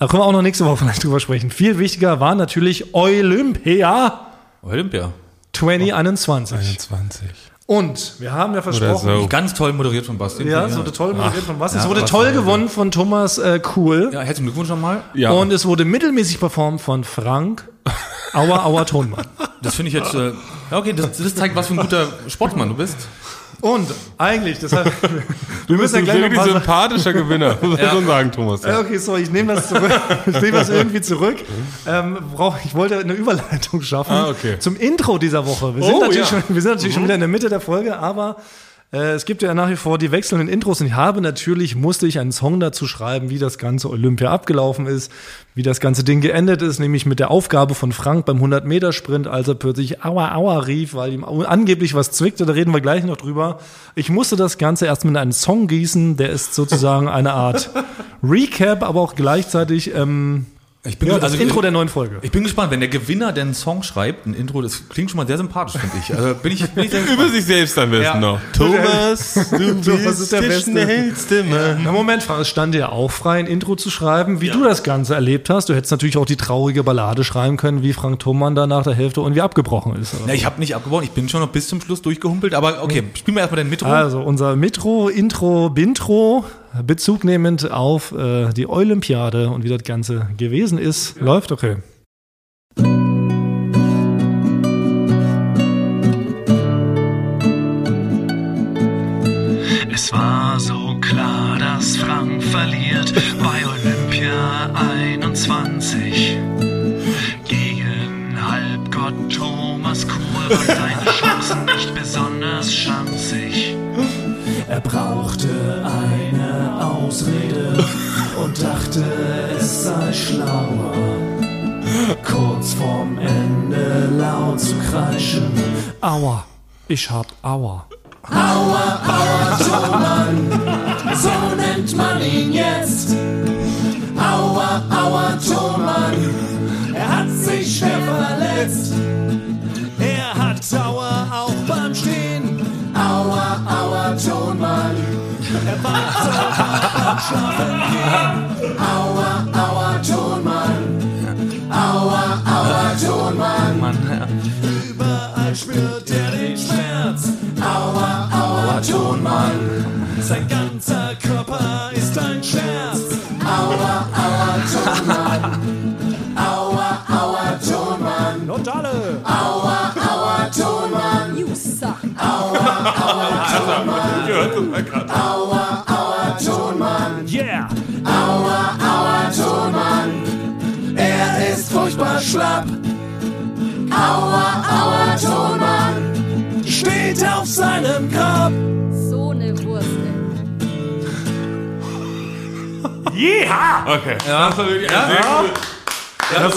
[SPEAKER 2] Da können wir auch noch nächste Woche vielleicht drüber sprechen. Viel wichtiger war natürlich Olympia
[SPEAKER 3] Olympia.
[SPEAKER 2] 2021.
[SPEAKER 1] 21.
[SPEAKER 2] Und wir haben ja versprochen,
[SPEAKER 1] so.
[SPEAKER 3] Ganz toll moderiert von Basti.
[SPEAKER 2] ja, es wurde toll moderiert von was? Es
[SPEAKER 3] ja,
[SPEAKER 2] wurde toll gewonnen von Thomas äh, Kuhl.
[SPEAKER 3] Ja, herzlichen Glückwunsch nochmal.
[SPEAKER 1] Ja.
[SPEAKER 2] Und es wurde mittelmäßig performt von Frank Auer Auer Tonmann.
[SPEAKER 3] Das finde ich jetzt, äh, ja, okay, das, das zeigt, was für ein guter Sportmann du bist.
[SPEAKER 2] Und eigentlich, deshalb, wir müssen ja
[SPEAKER 1] ein
[SPEAKER 2] gleich
[SPEAKER 1] wirklich sympathischer Gewinner, muss man schon sagen, Thomas.
[SPEAKER 2] Ja, okay, sorry, ich nehme das zurück. Ich nehme das irgendwie zurück. Ähm, ich wollte eine Überleitung schaffen
[SPEAKER 1] Ah, okay.
[SPEAKER 2] zum Intro dieser Woche. Wir sind
[SPEAKER 1] Oh,
[SPEAKER 2] natürlich,
[SPEAKER 1] ja.
[SPEAKER 2] schon, wir sind natürlich schon wieder in der Mitte der Folge, aber es gibt ja nach wie vor die wechselnden Intros und ich habe natürlich, musste ich einen Song dazu schreiben, wie das ganze Olympia abgelaufen ist, wie das ganze Ding geendet ist, nämlich mit der Aufgabe von Frank beim 100-Meter-Sprint, als er plötzlich Aua, Aua rief, weil ihm angeblich was zwickte, da reden wir gleich noch drüber. Ich musste das Ganze erst mit einem Song gießen, der ist sozusagen eine Art Recap, aber auch gleichzeitig ähm,
[SPEAKER 3] Ich bin
[SPEAKER 2] ja,
[SPEAKER 3] also
[SPEAKER 2] das Intro der neuen Folge.
[SPEAKER 3] Ich bin gespannt, wenn der Gewinner den Song schreibt, ein Intro, das klingt schon mal sehr sympathisch, finde ich. Also bin ich, bin ich sehr
[SPEAKER 1] Über sich selbst am besten
[SPEAKER 3] Ja.
[SPEAKER 1] noch. Thomas, du
[SPEAKER 2] Thomas
[SPEAKER 1] bist
[SPEAKER 2] ist der
[SPEAKER 1] der
[SPEAKER 2] Beste.
[SPEAKER 1] schnellste Mann.
[SPEAKER 2] Na Moment, Frank, es stand dir auch frei, ein Intro zu schreiben, wie du das Ganze erlebt hast. Du hättest natürlich auch die traurige Ballade schreiben können, wie Frank Thomann da nach der Hälfte irgendwie abgebrochen ist.
[SPEAKER 3] Ja, ich habe nicht abgebaut, ich bin schon noch bis zum Schluss durchgehumpelt, aber okay, spielen wir erstmal den Mitro.
[SPEAKER 2] Also unser Mitro, Intro, Bintro, Bezug nehmend auf äh, die Olympiade und wie das Ganze gewesen ist, läuft okay.
[SPEAKER 4] Es war so klar, dass Frank verliert bei Olympia 21 gegen Halbgott Thomas Kuhl waren seine Chancen nicht besonders schanzig.
[SPEAKER 5] Er brauchte eine Ausrede und dachte, es sei schlauer, kurz vorm Ende laut zu kreischen.
[SPEAKER 2] Aua, ich hab Aua.
[SPEAKER 5] So nennt man ihn jetzt. Aua, aua, Tonmann. Er hat sich schwer verletzt. Schlafen gehen. Aua, aua, Tonmann. Aua, aua, Tonmann. Überall spürt er den Schmerz. Aua, aua, Tonmann. Sein ganzer Körper ist ein Scherz. Aua, aua, Tonmann. Aua, aua, Tonmann. Und alle. Aua, aua, Tonmann.
[SPEAKER 6] You suck.
[SPEAKER 5] Aua, aua, schlapp. Aua, aua, Tonmann. Steht auf seinem Grab.
[SPEAKER 6] So eine Wurst, ey.
[SPEAKER 1] Okay. Das war wirklich ein sehr gut. Das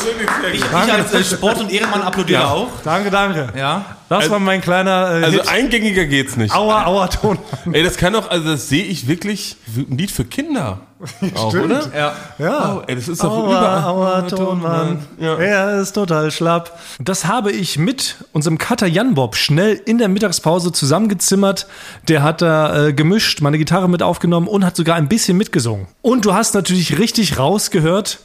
[SPEAKER 3] Ich, ich als äh, Sport- und Ehrenmann applaudiere
[SPEAKER 1] Ja.
[SPEAKER 3] auch.
[SPEAKER 2] Danke, danke.
[SPEAKER 3] Ja.
[SPEAKER 2] Das war mein kleiner äh,
[SPEAKER 1] Also
[SPEAKER 2] Hit.
[SPEAKER 1] eingängiger geht's nicht.
[SPEAKER 2] Aua, Aua, Ton.
[SPEAKER 1] Ey, das kann doch, also das sehe ich wirklich, ein Lied für Kinder. Auch, oder?
[SPEAKER 3] Ja.
[SPEAKER 2] Ja.
[SPEAKER 1] Oh, ey, das ist doch
[SPEAKER 2] Aua,
[SPEAKER 1] überall.
[SPEAKER 2] aua, Tonmann.
[SPEAKER 1] Ja.
[SPEAKER 2] Er ist total schlapp. Das habe ich mit unserem Cutter Jan Bob schnell in der Mittagspause zusammengezimmert. Der hat da äh, gemischt, meine Gitarre mit aufgenommen und hat sogar ein bisschen mitgesungen. Und du hast natürlich richtig rausgehört.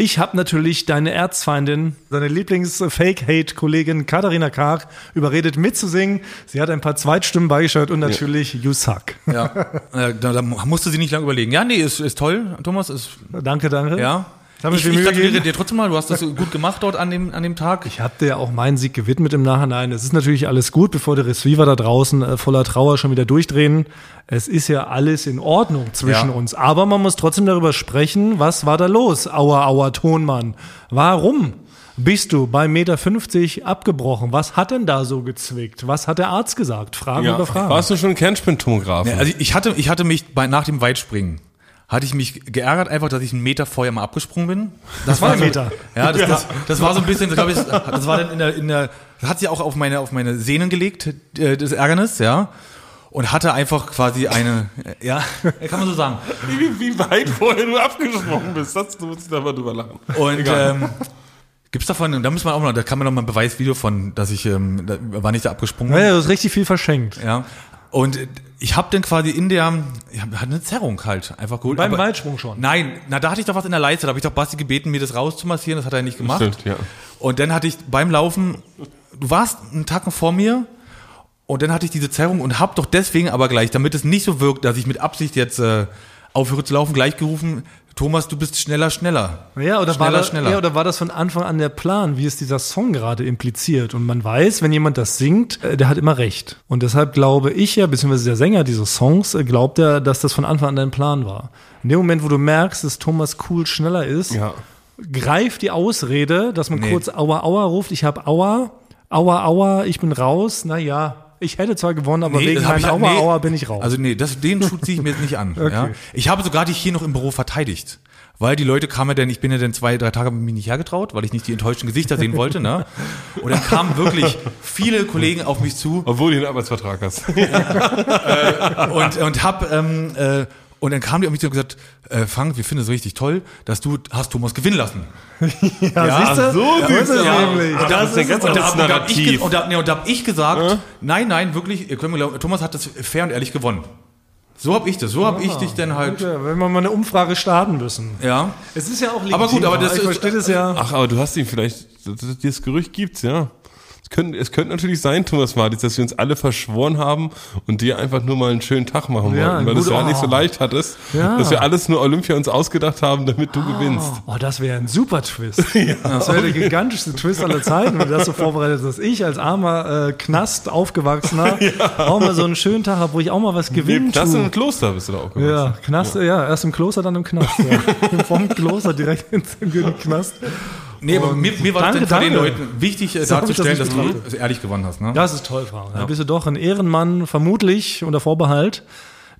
[SPEAKER 2] Ich habe natürlich deine Erzfeindin, deine Lieblings-Fake-Hate-Kollegin Katharina Karg überredet mitzusingen. Sie hat ein paar Zweitstimmen beigesteuert und natürlich You Suck.
[SPEAKER 3] Ja. Da, da musste sie nicht lange überlegen. Ja, nee, ist, ist toll, Thomas. Ist,
[SPEAKER 2] Danke, danke.
[SPEAKER 3] ja. Ich, ich gratuliere dir trotzdem mal. Du hast das gut gemacht dort an dem, an dem Tag.
[SPEAKER 2] Ich habe dir auch meinen Sieg gewidmet im Nachhinein. Es ist natürlich alles gut, bevor die Receiver da draußen äh, voller Trauer schon wieder durchdrehen. Es ist ja alles in Ordnung zwischen
[SPEAKER 3] Ja.
[SPEAKER 2] uns. Aber man muss trotzdem darüber sprechen, was war da los? Aua, aua, Tonmann. Warum bist du bei Meter 50 abgebrochen? Was hat denn da so gezwickt? Was hat der Arzt gesagt? Fragen
[SPEAKER 1] Ja.
[SPEAKER 2] über Fragen.
[SPEAKER 1] Warst du schon Kernspintomographen?
[SPEAKER 3] Ja, also ich hatte, ich hatte mich bei, nach dem Weitspringen, hatte ich mich geärgert einfach, dass ich einen Meter vorher mal abgesprungen bin. Das
[SPEAKER 2] Zwei
[SPEAKER 3] so,
[SPEAKER 2] Meter.
[SPEAKER 3] Ja, das, Das, das war so ein bisschen, glaube ich, das war dann in der, in der, das hat sich auch auf meine, auf meine Sehnen gelegt, äh, das Ärgernis, ja. Und hatte einfach quasi eine, ja, kann man so sagen.
[SPEAKER 1] wie, wie weit vorher du abgesprungen bist, das, du musst da mal drüber lachen.
[SPEAKER 3] Und ähm, gibt's davon, da muss man auch noch, da kann man noch mal ein Beweisvideo von, dass ich, ähm, da war nicht da abgesprungen.
[SPEAKER 2] Ja, du hast richtig viel verschenkt.
[SPEAKER 3] Ja. Und ich habe dann quasi in der, ich hab, hatte eine Zerrung halt einfach geholt.
[SPEAKER 2] Beim Weitsprung schon.
[SPEAKER 3] Nein, na da hatte ich doch was in der Leiste, da habe ich doch Basti gebeten, mir das rauszumassieren, das hat er nicht gemacht.
[SPEAKER 1] Stimmt, ja.
[SPEAKER 3] Und dann hatte ich beim Laufen, du warst einen Tacken vor mir und dann hatte ich diese Zerrung und hab doch deswegen aber gleich, damit es nicht so wirkt, dass ich mit Absicht jetzt äh, aufhöre zu laufen, gleich gerufen, Thomas, du bist schneller, schneller.
[SPEAKER 2] Ja oder, war
[SPEAKER 3] schneller,
[SPEAKER 2] das,
[SPEAKER 3] schneller.
[SPEAKER 2] ja, oder war das von Anfang an der Plan, wie es dieser Song gerade impliziert? Und man weiß, wenn jemand das singt, äh, der hat immer recht. Und deshalb glaube ich ja, beziehungsweise der Sänger dieses Songs, äh, glaubt er, dass das von Anfang an dein Plan war. In dem Moment, wo du merkst, dass Thomas cool schneller ist,
[SPEAKER 1] Ja.
[SPEAKER 2] greift die Ausrede, dass man
[SPEAKER 3] Nee.
[SPEAKER 2] kurz Aua, Aua ruft. Ich hab Aua, Aua, Aua, ich bin raus. Na ja, ich hätte zwar gewonnen, aber
[SPEAKER 3] Nee,
[SPEAKER 2] wegen meinem
[SPEAKER 3] ich-
[SPEAKER 2] Aua
[SPEAKER 3] nee.
[SPEAKER 2] Aua bin ich raus.
[SPEAKER 3] Also nee, das, den Schuh ziehe ich mir jetzt nicht an. ja. Ich habe sogar dich hier noch im Büro verteidigt. Weil die Leute kamen ja dann, ich bin ja dann zwei, drei Tage hab mich nicht hergetraut, weil ich nicht die enttäuschten Gesichter sehen wollte, ne? Und dann kamen wirklich viele Kollegen auf mich zu
[SPEAKER 1] Obwohl du einen Arbeitsvertrag hast.
[SPEAKER 3] und, und hab, ähm, äh, und dann kamen die auf mich zu und gesagt, äh, Frank, wir finden es richtig toll, dass du hast Thomas gewinnen lassen.
[SPEAKER 2] ja, siehst du?
[SPEAKER 1] so
[SPEAKER 2] ja, ist es
[SPEAKER 1] aus.
[SPEAKER 2] nämlich.
[SPEAKER 1] Ah, das ist ein ganz
[SPEAKER 3] Und da, und da hab ich, und da, nee, und da hab ich gesagt, nein, nein, wirklich, ihr könnt mir glauben, Thomas hat das fair und ehrlich gewonnen. So hab ich das, so hab ich dich dann halt,
[SPEAKER 2] Ja, wenn wir mal eine Umfrage starten müssen.
[SPEAKER 3] ja.
[SPEAKER 2] Es ist ja auch legitim.
[SPEAKER 3] Aber gut, aber das
[SPEAKER 2] ich
[SPEAKER 3] ist-
[SPEAKER 2] verstehe das ja.
[SPEAKER 1] Ach, aber du hast ihn vielleicht, das, das, dieses Gerücht gibt's, ja. Es könnte, es könnte natürlich sein, Thomas Martins, dass wir uns alle verschworen haben und dir einfach nur mal einen schönen Tag machen
[SPEAKER 2] Ja,
[SPEAKER 1] wollten, weil du es ja nicht so
[SPEAKER 2] oh.
[SPEAKER 1] leicht hattest,
[SPEAKER 2] Ja.
[SPEAKER 1] dass wir alles nur Olympia uns ausgedacht haben, damit du gewinnst.
[SPEAKER 2] Oh, das wäre ein super Twist. Das wäre der gigantischste Twist aller Zeiten, wenn du das so vorbereitet hast, dass ich als armer äh, Knast aufgewachsener auch mal so einen schönen Tag habe, wo ich auch mal was
[SPEAKER 1] Nee,
[SPEAKER 2] gewinnen
[SPEAKER 1] das
[SPEAKER 2] tue.
[SPEAKER 1] im Kloster bist du da auch gewesen.
[SPEAKER 2] Ja, Knast, ja. erst im Kloster, dann im Knast. Ja. Vom Kloster direkt ins in Knast.
[SPEAKER 3] Nee, aber mir, mir war
[SPEAKER 2] Danke,
[SPEAKER 3] es dann für den. Leuten wichtig, äh,
[SPEAKER 2] ich das
[SPEAKER 3] darzustellen, dass du es ehrlich gewonnen hast. Ne?
[SPEAKER 2] Das ist toll, Frank. Da bist du doch ein Ehrenmann, vermutlich unter Vorbehalt.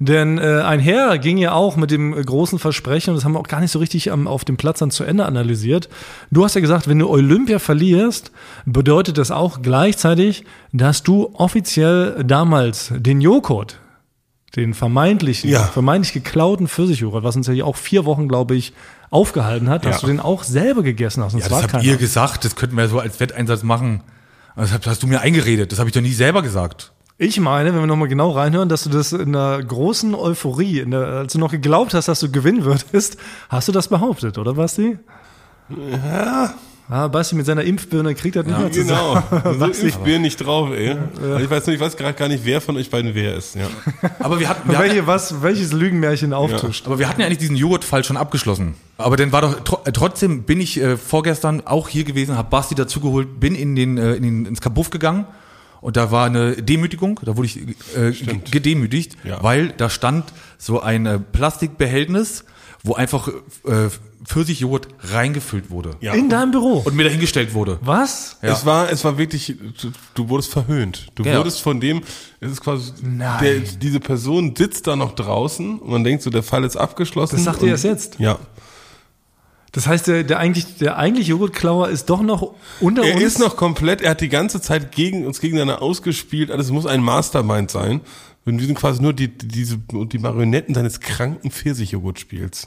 [SPEAKER 2] Denn äh, einher ging ja auch mit dem äh, großen Versprechen, und das haben wir auch gar nicht so richtig am, auf dem Platz dann zu Ende analysiert. Du hast ja gesagt, wenn du Olympia verlierst, bedeutet das auch gleichzeitig, dass du offiziell damals den Joghurt, den vermeintlichen,
[SPEAKER 1] Ja.
[SPEAKER 2] vermeintlich geklauten Pfirsichjoghurt, was uns ja auch vier Wochen, glaube ich, aufgehalten hat, dass
[SPEAKER 1] Ja.
[SPEAKER 2] du den auch selber gegessen hast. Und
[SPEAKER 3] Ja, das habt ihr gesagt, das könnten wir so als Wetteinsatz machen. Das hast- hast du mir eingeredet, das habe ich doch nie selber gesagt.
[SPEAKER 2] Ich meine, wenn wir nochmal genau reinhören, dass du das in einer großen Euphorie, in der, als du noch geglaubt hast, dass du gewinnen würdest, hast du das behauptet, oder Basti? Ja. Ah, Basti mit seiner Impfbirne kriegt das nicht mehr zusammen.
[SPEAKER 1] Genau. So mir nicht drauf, ey. Also ich weiß nicht, ich weiß gerade gar nicht, wer von euch beiden wer ist. Ja.
[SPEAKER 3] Aber wir hatten, wir hatten,
[SPEAKER 2] Welche, was, welches Lügenmärchen auftuscht.
[SPEAKER 3] aber wir hatten ja eigentlich diesen Joghurtfall schon abgeschlossen. Aber dann war doch tro äh, trotzdem bin ich äh, vorgestern auch hier gewesen, habe Basti dazugeholt, bin in den, äh, in den ins Kabuff gegangen und da war eine Demütigung, da wurde ich äh, ge- gedemütigt,
[SPEAKER 1] Ja.
[SPEAKER 3] weil da stand so ein äh, Plastikbehältnis, wo einfach äh, Pfirsichjoghurt reingefüllt wurde
[SPEAKER 1] Ja.
[SPEAKER 2] In deinem Büro.
[SPEAKER 3] und mir dahingestellt wurde.
[SPEAKER 2] Was?
[SPEAKER 3] Ja.
[SPEAKER 1] Es war, es war wirklich, du, du wurdest verhöhnt. Du
[SPEAKER 3] Genau.
[SPEAKER 1] wurdest von dem, es ist quasi,
[SPEAKER 2] Nein.
[SPEAKER 1] der, diese Person sitzt da noch draußen und man denkt so, der Fall ist abgeschlossen.
[SPEAKER 2] Das sagt ihr erst jetzt?
[SPEAKER 1] Ja.
[SPEAKER 2] Das heißt, der, der eigentlich, der eigentlich Joghurtklauer ist doch noch unter
[SPEAKER 1] Er
[SPEAKER 2] uns.
[SPEAKER 1] ist noch komplett, er hat die ganze Zeit gegen uns gegeneinander ausgespielt. Also es muss ein Mastermind sein. Und wir sind quasi nur die, die, diese, die Marionetten seines kranken Pfirsichjoghurtspiels.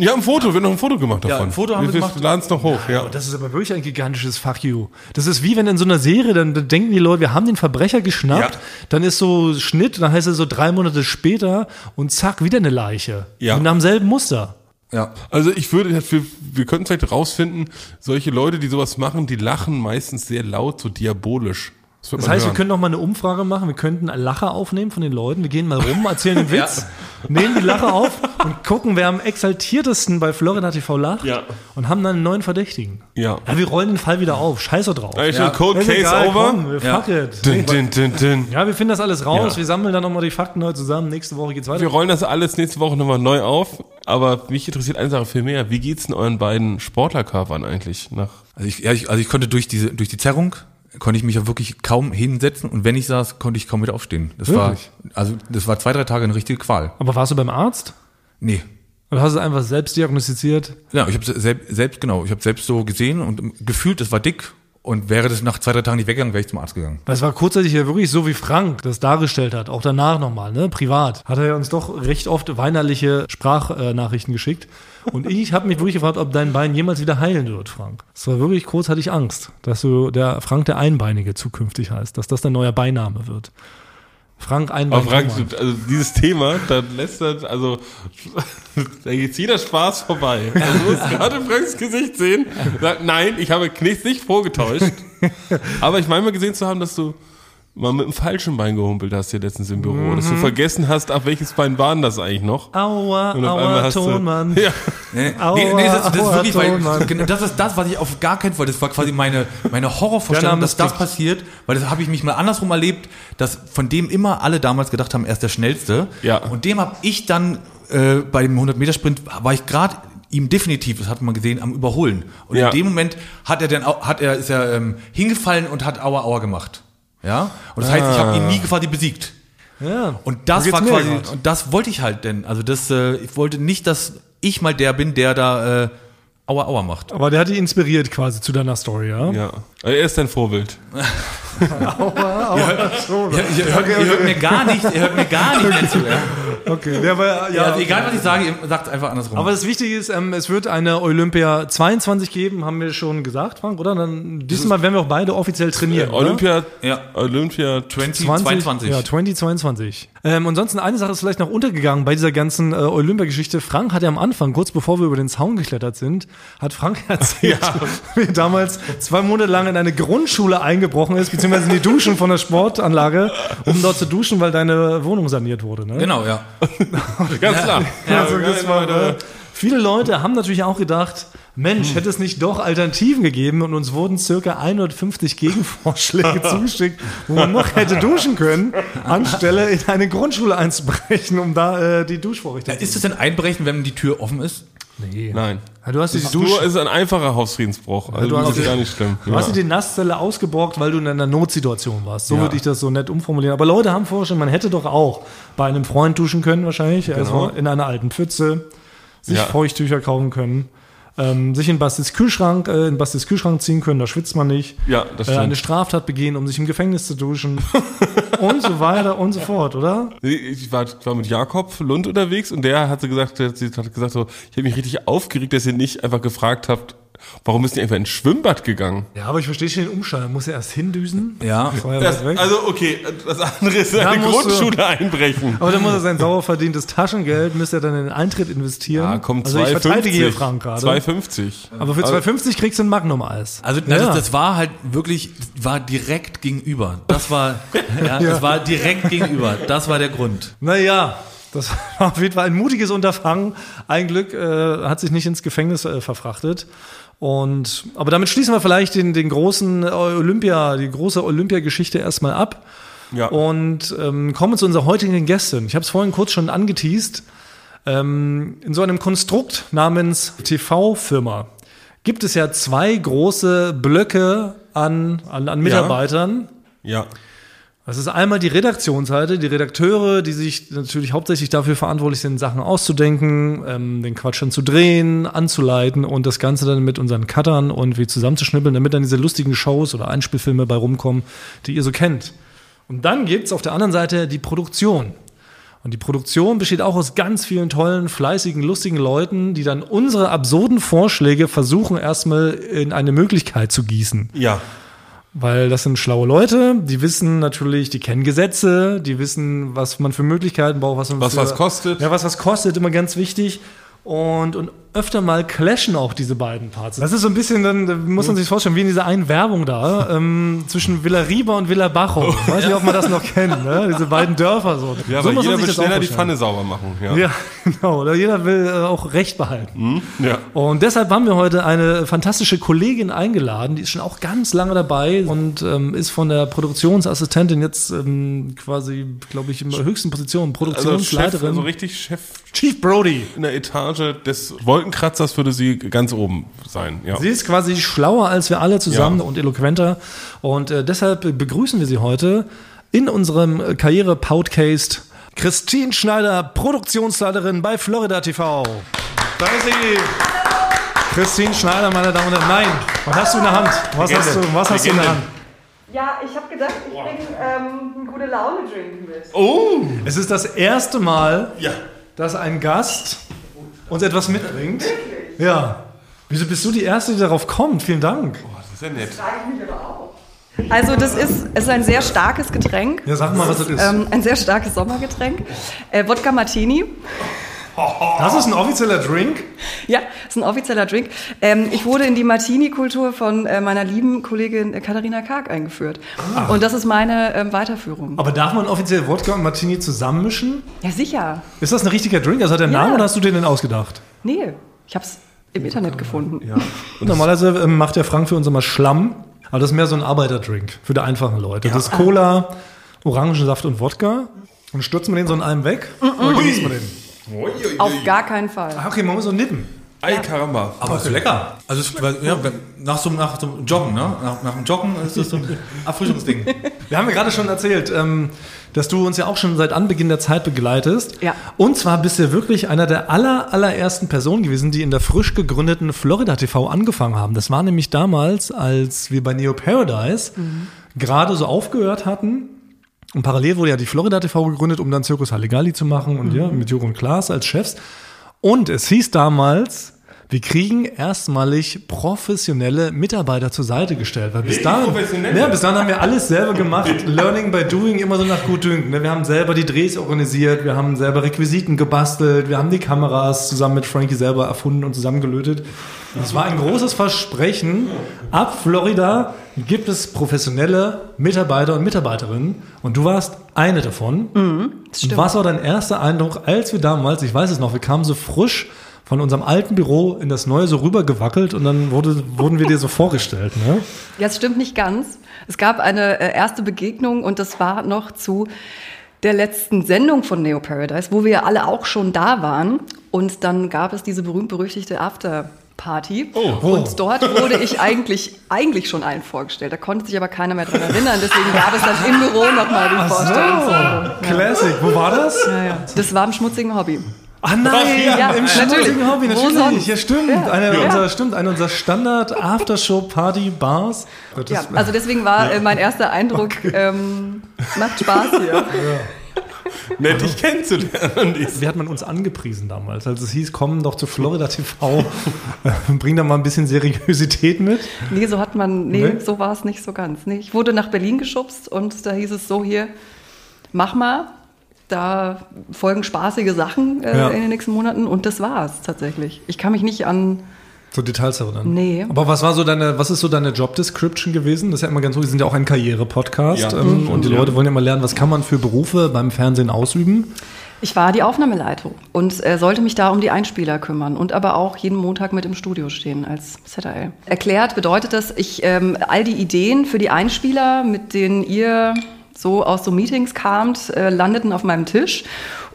[SPEAKER 1] Ja, ein Foto, wir haben noch ein Foto gemacht davon.
[SPEAKER 3] ein Foto haben wir
[SPEAKER 1] wir
[SPEAKER 3] gemacht.
[SPEAKER 1] laden es noch hoch, ja.
[SPEAKER 2] Das ist aber wirklich ein gigantisches Fuck you. Das ist wie wenn in so einer Serie, dann, dann denken die Leute, wir haben den Verbrecher geschnappt,
[SPEAKER 1] Ja.
[SPEAKER 2] dann ist so Schnitt, dann heißt es so drei Monate später und zack, wieder eine Leiche.
[SPEAKER 1] Ja.
[SPEAKER 2] Und nach demselben Muster.
[SPEAKER 3] Ja.
[SPEAKER 1] Also ich würde, wir, wir könnten vielleicht rausfinden, solche Leute, die sowas machen, die lachen meistens sehr laut, so diabolisch. Das,
[SPEAKER 2] Das heißt, wir
[SPEAKER 1] hören.
[SPEAKER 2] können noch mal eine Umfrage machen, wir könnten Lacher aufnehmen von den Leuten, wir gehen mal rum, erzählen einen Witz, nehmen die Lache auf und gucken, wer am exaltiertesten bei Florida TV lacht
[SPEAKER 1] Ja.
[SPEAKER 2] und haben dann einen neuen Verdächtigen.
[SPEAKER 1] Ja.
[SPEAKER 2] Ja, wir rollen den Fall wieder auf, scheiß doch drauf.
[SPEAKER 1] Schon Cold Case
[SPEAKER 2] egal,
[SPEAKER 1] over.
[SPEAKER 2] Komm, wir fuck it.
[SPEAKER 1] Dun, dun, dun.
[SPEAKER 2] Ja, wir finden das alles raus.
[SPEAKER 1] Ja.
[SPEAKER 2] Wir sammeln dann nochmal die Fakten heute zusammen. Nächste Woche geht's weiter.
[SPEAKER 1] Wir rollen das alles nächste Woche nochmal neu auf. Aber mich interessiert eine Sache viel mehr. Wie geht's denn euren beiden Sportlerkörpern eigentlich nach?
[SPEAKER 3] Also ich, ja, ich, also ich konnte durch diese, durch die Zerrung konnte ich mich ja wirklich kaum hinsetzen und wenn ich saß, konnte ich kaum wieder aufstehen. Das
[SPEAKER 2] Wirklich?
[SPEAKER 3] war, also das war zwei, drei Tage eine richtige Qual.
[SPEAKER 2] Aber warst du beim Arzt?
[SPEAKER 3] Nee.
[SPEAKER 2] Oder hast du es einfach selbst diagnostiziert?
[SPEAKER 3] Ja, ich habe selbst, selbst, genau, ich habe selbst so gesehen und gefühlt, es war dick und wäre das nach zwei, drei Tagen nicht weggegangen, wäre ich zum Arzt gegangen.
[SPEAKER 2] Es war kurzzeitig ja wirklich so, wie Frank das dargestellt hat. Auch danach nochmal, ne? Privat. Hat er ja uns doch recht oft weinerliche Sprachnachrichten geschickt. Und ich habe mich wirklich gefragt, ob dein Bein jemals wieder heilen wird, Frank. Es war wirklich kurzzeitig Angst, dass du der Frank der Einbeinige zukünftig heißt, dass das dein neuer Beiname wird. Frank
[SPEAKER 1] Aber
[SPEAKER 2] Einbein.
[SPEAKER 1] Frank, also dieses Thema, da lässt das, also da geht jeder Spaß vorbei. Also, du musst gerade Franks Gesicht sehen. Sagt, nein, ich habe Knichts nicht vorgetäuscht. Aber ich meine mal gesehen zu haben, dass du mal mit dem falschen Bein gehumpelt hast hier letztens im Büro. Dass du vergessen hast, auf welches Bein waren das eigentlich noch?
[SPEAKER 2] Aua,
[SPEAKER 1] Und auf einmal
[SPEAKER 2] aua,
[SPEAKER 1] du-
[SPEAKER 2] Tonmann.
[SPEAKER 1] Ja.
[SPEAKER 3] Nee,
[SPEAKER 2] Aua,
[SPEAKER 3] nee, nee das, das ist
[SPEAKER 2] aua,
[SPEAKER 3] wirklich, weil,
[SPEAKER 2] Tonmann.
[SPEAKER 3] genau, das ist das, was ich auf gar keinen Fall, das war quasi meine, meine Horrorvorstellung, dass
[SPEAKER 2] ist
[SPEAKER 3] das passiert, weil das habe ich mich mal andersrum erlebt, dass von dem immer alle damals gedacht haben, er ist der Schnellste.
[SPEAKER 1] Ja.
[SPEAKER 3] Und dem habe ich dann äh, bei dem 100-Meter-Sprint, war ich gerade ihm definitiv, das hat man gesehen, am Überholen. Und
[SPEAKER 1] Ja.
[SPEAKER 3] in dem Moment hat er dann, hat er, ist er ähm, hingefallen und hat Aua Aua gemacht. Ja? Und das heißt, ich habe ihn nie quasi besiegt.
[SPEAKER 2] Ja.
[SPEAKER 3] Und das war quasi,
[SPEAKER 2] grad.
[SPEAKER 3] und das wollte ich halt denn. Also das, äh, ich wollte nicht, dass ich mal der bin, der da äh, Aua Aua macht.
[SPEAKER 2] Aber der hat dich inspiriert quasi zu deiner Story, ja?
[SPEAKER 1] Ja. Also er ist dein Vorbild.
[SPEAKER 3] Ihr, ihr, hört, ihr hört mir gar nicht, ihr hört mir gar nicht mehr zu. Ja?
[SPEAKER 2] Okay, der war,
[SPEAKER 3] Ja,
[SPEAKER 2] ja,
[SPEAKER 3] also egal was ich sage, ihr sagt einfach andersrum.
[SPEAKER 2] Aber das Wichtige ist, ähm, es wird eine Olympia 22 geben, haben wir schon gesagt, Frank, oder? Dann diesmal werden wir auch beide offiziell trainieren. oder?
[SPEAKER 1] Olympia,
[SPEAKER 3] Ja.
[SPEAKER 1] Olympia
[SPEAKER 3] 20,
[SPEAKER 2] 20,
[SPEAKER 3] 22.
[SPEAKER 2] Ja, 2022. Ähm, ansonsten eine Sache ist vielleicht noch untergegangen bei dieser ganzen äh, Olympia-Geschichte. Frank hat ja am Anfang, kurz bevor wir über den Zaun geklettert sind, hat Frank erzählt, wie er damals zwei Monate lang in eine Grundschule eingebrochen ist, beziehungsweise in die Duschen von der Sportanlage, um dort zu duschen, weil deine Wohnung saniert wurde. Ne?
[SPEAKER 3] Genau, ja.
[SPEAKER 1] Ganz klar.
[SPEAKER 2] Also das war, äh, viele Leute haben natürlich auch gedacht, Mensch, hätte es nicht doch Alternativen gegeben und uns wurden circa 150 Gegenvorschläge zugeschickt, wo man noch hätte duschen können, anstelle in eine Grundschule einzubrechen, um da äh, die Duschvorrichtung
[SPEAKER 3] Ist es denn einbrechen, wenn die Tür offen ist?
[SPEAKER 2] Nee.
[SPEAKER 1] Nein.
[SPEAKER 2] Ja, du hast die
[SPEAKER 1] Es ist ein einfacher Hausfriedensbruch. Also
[SPEAKER 2] du
[SPEAKER 1] das
[SPEAKER 2] hast-
[SPEAKER 1] ist gar nicht schlimm.
[SPEAKER 2] du hast
[SPEAKER 1] Ja.
[SPEAKER 2] dir die Nasszelle ausgeborgt, weil du in einer Notsituation warst. So würde ich das so nett umformulieren. Aber Leute haben vorgestellt, man hätte doch auch bei einem Freund duschen können wahrscheinlich, also in einer alten Pfütze, sich. Feuchttücher kaufen können. Ähm, sich in Bastis Kühlschrank, äh, in Bastis Kühlschrank ziehen können, da schwitzt man nicht.
[SPEAKER 1] Ja, das
[SPEAKER 2] Äh,
[SPEAKER 1] stimmt.
[SPEAKER 2] eine Straftat begehen, um sich im Gefängnis zu duschen. und so weiter und so fort, oder?
[SPEAKER 1] Ich war, war mit Jakob Lund unterwegs und der hatte gesagt, der hat gesagt so, ich habe mich richtig aufgeregt, dass ihr nicht einfach gefragt habt, warum ist ihr einfach ins Schwimmbad gegangen?
[SPEAKER 2] Ja, aber ich verstehe schon den Umstand. Man muss ja erst hindüsen.
[SPEAKER 3] Ja.
[SPEAKER 2] Das ja
[SPEAKER 1] also okay, das andere ist
[SPEAKER 2] Da
[SPEAKER 1] eine
[SPEAKER 2] musst du-
[SPEAKER 1] Grundschule einbrechen.
[SPEAKER 2] aber dann muss er sein sauer verdientes Taschengeld, müsste er dann in den Eintritt investieren.
[SPEAKER 1] Ja, komm,
[SPEAKER 2] also ich
[SPEAKER 1] 2,50.
[SPEAKER 2] verteidige hier Frank gerade.
[SPEAKER 1] 2,50.
[SPEAKER 2] Aber für 2,50 kriegst du ein Magnum-Eis.
[SPEAKER 3] Also na,
[SPEAKER 2] Ja.
[SPEAKER 3] das, das war halt wirklich, war direkt gegenüber. Das war, ja, das war direkt gegenüber. Das war der Grund.
[SPEAKER 2] Naja, das war auf jeden Fall ein mutiges Unterfangen. Ein Glück äh, hat sich nicht ins Gefängnis äh, verfrachtet. Und, aber damit schließen wir vielleicht den, den großen Olympia, die große Olympiageschichte erstmal ab.
[SPEAKER 1] Ja.
[SPEAKER 2] Und ähm, kommen zu unserer heutigen Gästin. Ich habe es vorhin kurz schon angeteased. Ähm, in so einem Konstrukt namens TV-Firma gibt es ja zwei große Blöcke an, an, an Mitarbeitern.
[SPEAKER 1] Ja.
[SPEAKER 2] Das ist einmal die Redaktionsseite, die Redakteure, die sich natürlich hauptsächlich dafür verantwortlich sind, Sachen auszudenken, ähm, den Quatsch dann zu drehen, anzuleiten und das Ganze dann mit unseren Cuttern und wie zusammenzuschnippeln, damit dann diese lustigen Shows oder Einspielfilme bei rumkommen, die ihr so kennt. Und dann gibt's auf der anderen Seite die Produktion. Und die Produktion besteht auch aus ganz vielen tollen, fleißigen, lustigen Leuten, die dann unsere absurden Vorschläge versuchen erstmal in eine Möglichkeit zu gießen.
[SPEAKER 1] Ja.
[SPEAKER 2] Weil das sind schlaue Leute, die wissen natürlich, die kennen Gesetze, die wissen, was man für Möglichkeiten braucht, was man
[SPEAKER 1] Was
[SPEAKER 2] für,
[SPEAKER 1] was kostet.
[SPEAKER 2] Ja, was was kostet, immer ganz wichtig. Und, und öfter mal clashen auch diese beiden Parts. Das ist so ein bisschen, dann da muss man sich vorstellen, wie in dieser einen Werbung da, ähm, zwischen Villa Riba und Villa Bajo. Ich weiß nicht, ob man das noch kennt, ne? diese beiden Dörfer so.
[SPEAKER 1] Ja,
[SPEAKER 2] so
[SPEAKER 1] aber
[SPEAKER 2] muss man
[SPEAKER 1] jeder
[SPEAKER 2] sich
[SPEAKER 1] will schneller die. Pfanne sauber machen. Ja.
[SPEAKER 2] Ja, genau. Oder jeder will äh, auch Recht behalten.
[SPEAKER 1] ja.
[SPEAKER 2] Und deshalb haben wir heute eine fantastische Kollegin eingeladen, die ist schon auch ganz lange dabei und ähm, ist von der Produktionsassistentin jetzt ähm, quasi, glaube ich, in der höchsten Position,
[SPEAKER 1] Also, Chef,
[SPEAKER 2] Produktionsleiterin.
[SPEAKER 1] also richtig Chef
[SPEAKER 2] Chief Brody.
[SPEAKER 1] in der Etage des Wolkenkratzers würde sie ganz oben sein. Ja.
[SPEAKER 2] Sie ist quasi schlauer als wir alle zusammen
[SPEAKER 1] Ja.
[SPEAKER 2] und eloquenter. Und äh, deshalb begrüßen wir sie heute in unserem Karriere-Podcast. Christine Schneider, Produktionsleiterin bei Florida TV. Da ist sie. Christine Schneider, meine Damen und Herren. Nein, was hast du in der Hand? Was hast du, was hast du in der Hand?
[SPEAKER 7] Ja, ich habe gedacht, ich bringe ähm, einen gute Laune-Drink mit.
[SPEAKER 2] Es ist das erste Mal,
[SPEAKER 1] Ja.
[SPEAKER 2] dass ein Gast uns etwas mitbringt. Ja. Wieso bist du die Erste, die darauf kommt? Vielen Dank.
[SPEAKER 1] Das ist ja nett.
[SPEAKER 7] Frage ich mich aber auch. Also das ist, es ist ein sehr starkes Getränk.
[SPEAKER 2] Ja, sag mal, was das ist.
[SPEAKER 7] Ähm, ein sehr starkes Sommergetränk. Äh, Wodka Martini.
[SPEAKER 2] Das ist ein offizieller Drink.
[SPEAKER 7] Ja, ist ein offizieller Drink. Ähm, ich wurde in die Martini-Kultur von äh, meiner lieben Kollegin äh, Katharina Karg eingeführt. Und das ist meine ähm, Weiterführung.
[SPEAKER 2] Aber darf man offiziell Wodka und Martini zusammenmischen?
[SPEAKER 7] Ja, sicher.
[SPEAKER 2] Ist das ein richtiger Drink? Also hat der einen
[SPEAKER 7] Ja.
[SPEAKER 2] Namen oder hast du den denn ausgedacht?
[SPEAKER 7] Nee, ich habe es im Internet gefunden.
[SPEAKER 2] Und normalerweise ähm, macht der Frank für uns immer Schlamm. Aber das ist mehr so ein Arbeiterdrink für die einfachen Leute. Das ist Cola, Orangensaft und Wodka. Und stürzt man den so in einem weg? Oder genießt man den?
[SPEAKER 7] Auf gar keinen Fall.
[SPEAKER 2] Ah, okay, man muss so nippen.
[SPEAKER 1] Ei, Karamba.
[SPEAKER 3] Aber ist lecker. Also ja, nach so, nach so einem Joggen, ne? Nach, nach dem Joggen ist das so ein Erfrischungsding.
[SPEAKER 2] Wir haben ja gerade schon erzählt, ähm, dass du uns ja auch schon seit Anbeginn der Zeit begleitest.
[SPEAKER 7] Ja.
[SPEAKER 2] Und zwar bist du wirklich einer der aller, allerersten Personen gewesen, die in der frisch gegründeten Florida TV angefangen haben. Das war nämlich damals, als wir bei Neo Paradise gerade so aufgehört hatten. Und parallel wurde ja die Florida TV gegründet, um dann Circus Halligalli zu machen und ja, mit Jürgen Klaas als Chefs. Und es hieß damals, wir kriegen erstmalig professionelle Mitarbeiter zur Seite gestellt. Weil bis dahin, ja, bis dahin haben wir alles selber gemacht. Learning by doing, immer so nach Gutdünken. ne? Wir haben selber die Drehs organisiert, wir haben selber Requisiten gebastelt, wir haben die Kameras zusammen mit Frankie selber erfunden und zusammengelötet. Das war ein großes Versprechen. Ab Florida gibt es professionelle Mitarbeiter und Mitarbeiterinnen. Und du warst eine davon.
[SPEAKER 7] stimmt.
[SPEAKER 2] Was war dein erster Eindruck, als wir damals, ich weiß es noch, wir kamen so frisch von unserem alten Büro in das neue so rübergewackelt und dann wurde, wurden wir dir so vorgestellt, ne?
[SPEAKER 7] Ja, es stimmt nicht ganz. Es gab eine äh, erste Begegnung und das war noch zu der letzten Sendung von Neo Paradise, wo wir alle auch schon da waren. Und dann gab es diese berühmt-berüchtigte Afterparty.
[SPEAKER 1] Oh.
[SPEAKER 7] Und dort wurde ich eigentlich, eigentlich schon allen vorgestellt. Da konnte sich aber keiner mehr dran erinnern. Deswegen gab es dann im Büro nochmal die Vorstellung.
[SPEAKER 2] Oh, Classic. Wo war das?
[SPEAKER 7] Ja, ja. Das war im schmutzigen Hobby.
[SPEAKER 2] Ah nein,
[SPEAKER 7] Ja,
[SPEAKER 2] im schmutzigen Hobby,
[SPEAKER 7] Wo
[SPEAKER 2] natürlich. Ja, stimmt.
[SPEAKER 7] Ja.
[SPEAKER 2] Eine
[SPEAKER 7] Ja.
[SPEAKER 2] unserer, stimmt, eine unserer Standard Aftershow Party Bars. Das-
[SPEAKER 7] Ja, also deswegen war äh, mein erster Eindruck, ähm, macht Spaß hier.
[SPEAKER 1] Nett, dich kennenzulernen.
[SPEAKER 2] Wie hat man uns angepriesen damals? Als es hieß, komm doch zu Florida TV, bring da mal ein bisschen Seriosität mit.
[SPEAKER 7] Nee, so hat man, nee,
[SPEAKER 2] Nee?
[SPEAKER 7] so war es nicht so ganz. Nee, ich wurde nach Berlin geschubst und da hieß es so hier, mach mal, da folgen spaßige Sachen äh,
[SPEAKER 2] Ja.
[SPEAKER 7] in den nächsten Monaten und das war's tatsächlich. Ich kann mich nicht an,
[SPEAKER 2] So Details erinnern.
[SPEAKER 7] Nee.
[SPEAKER 2] Aber was war so deine, was ist so deine Job Description gewesen? Das ist ja immer ganz so, wir sind ja auch ein Karriere-Podcast
[SPEAKER 1] Ja.
[SPEAKER 2] ähm,
[SPEAKER 1] Mhm.
[SPEAKER 2] und die. Leute wollen ja immer lernen, was kann man für Berufe beim Fernsehen ausüben?
[SPEAKER 7] ich war die Aufnahmeleitung und äh, sollte mich da um die Einspieler kümmern und aber auch jeden Montag mit im Studio stehen als ZRL. Erklärt bedeutet das, ich ähm, all die Ideen für die Einspieler, mit denen ihr so aus so Meetings kamt, äh, landeten auf meinem Tisch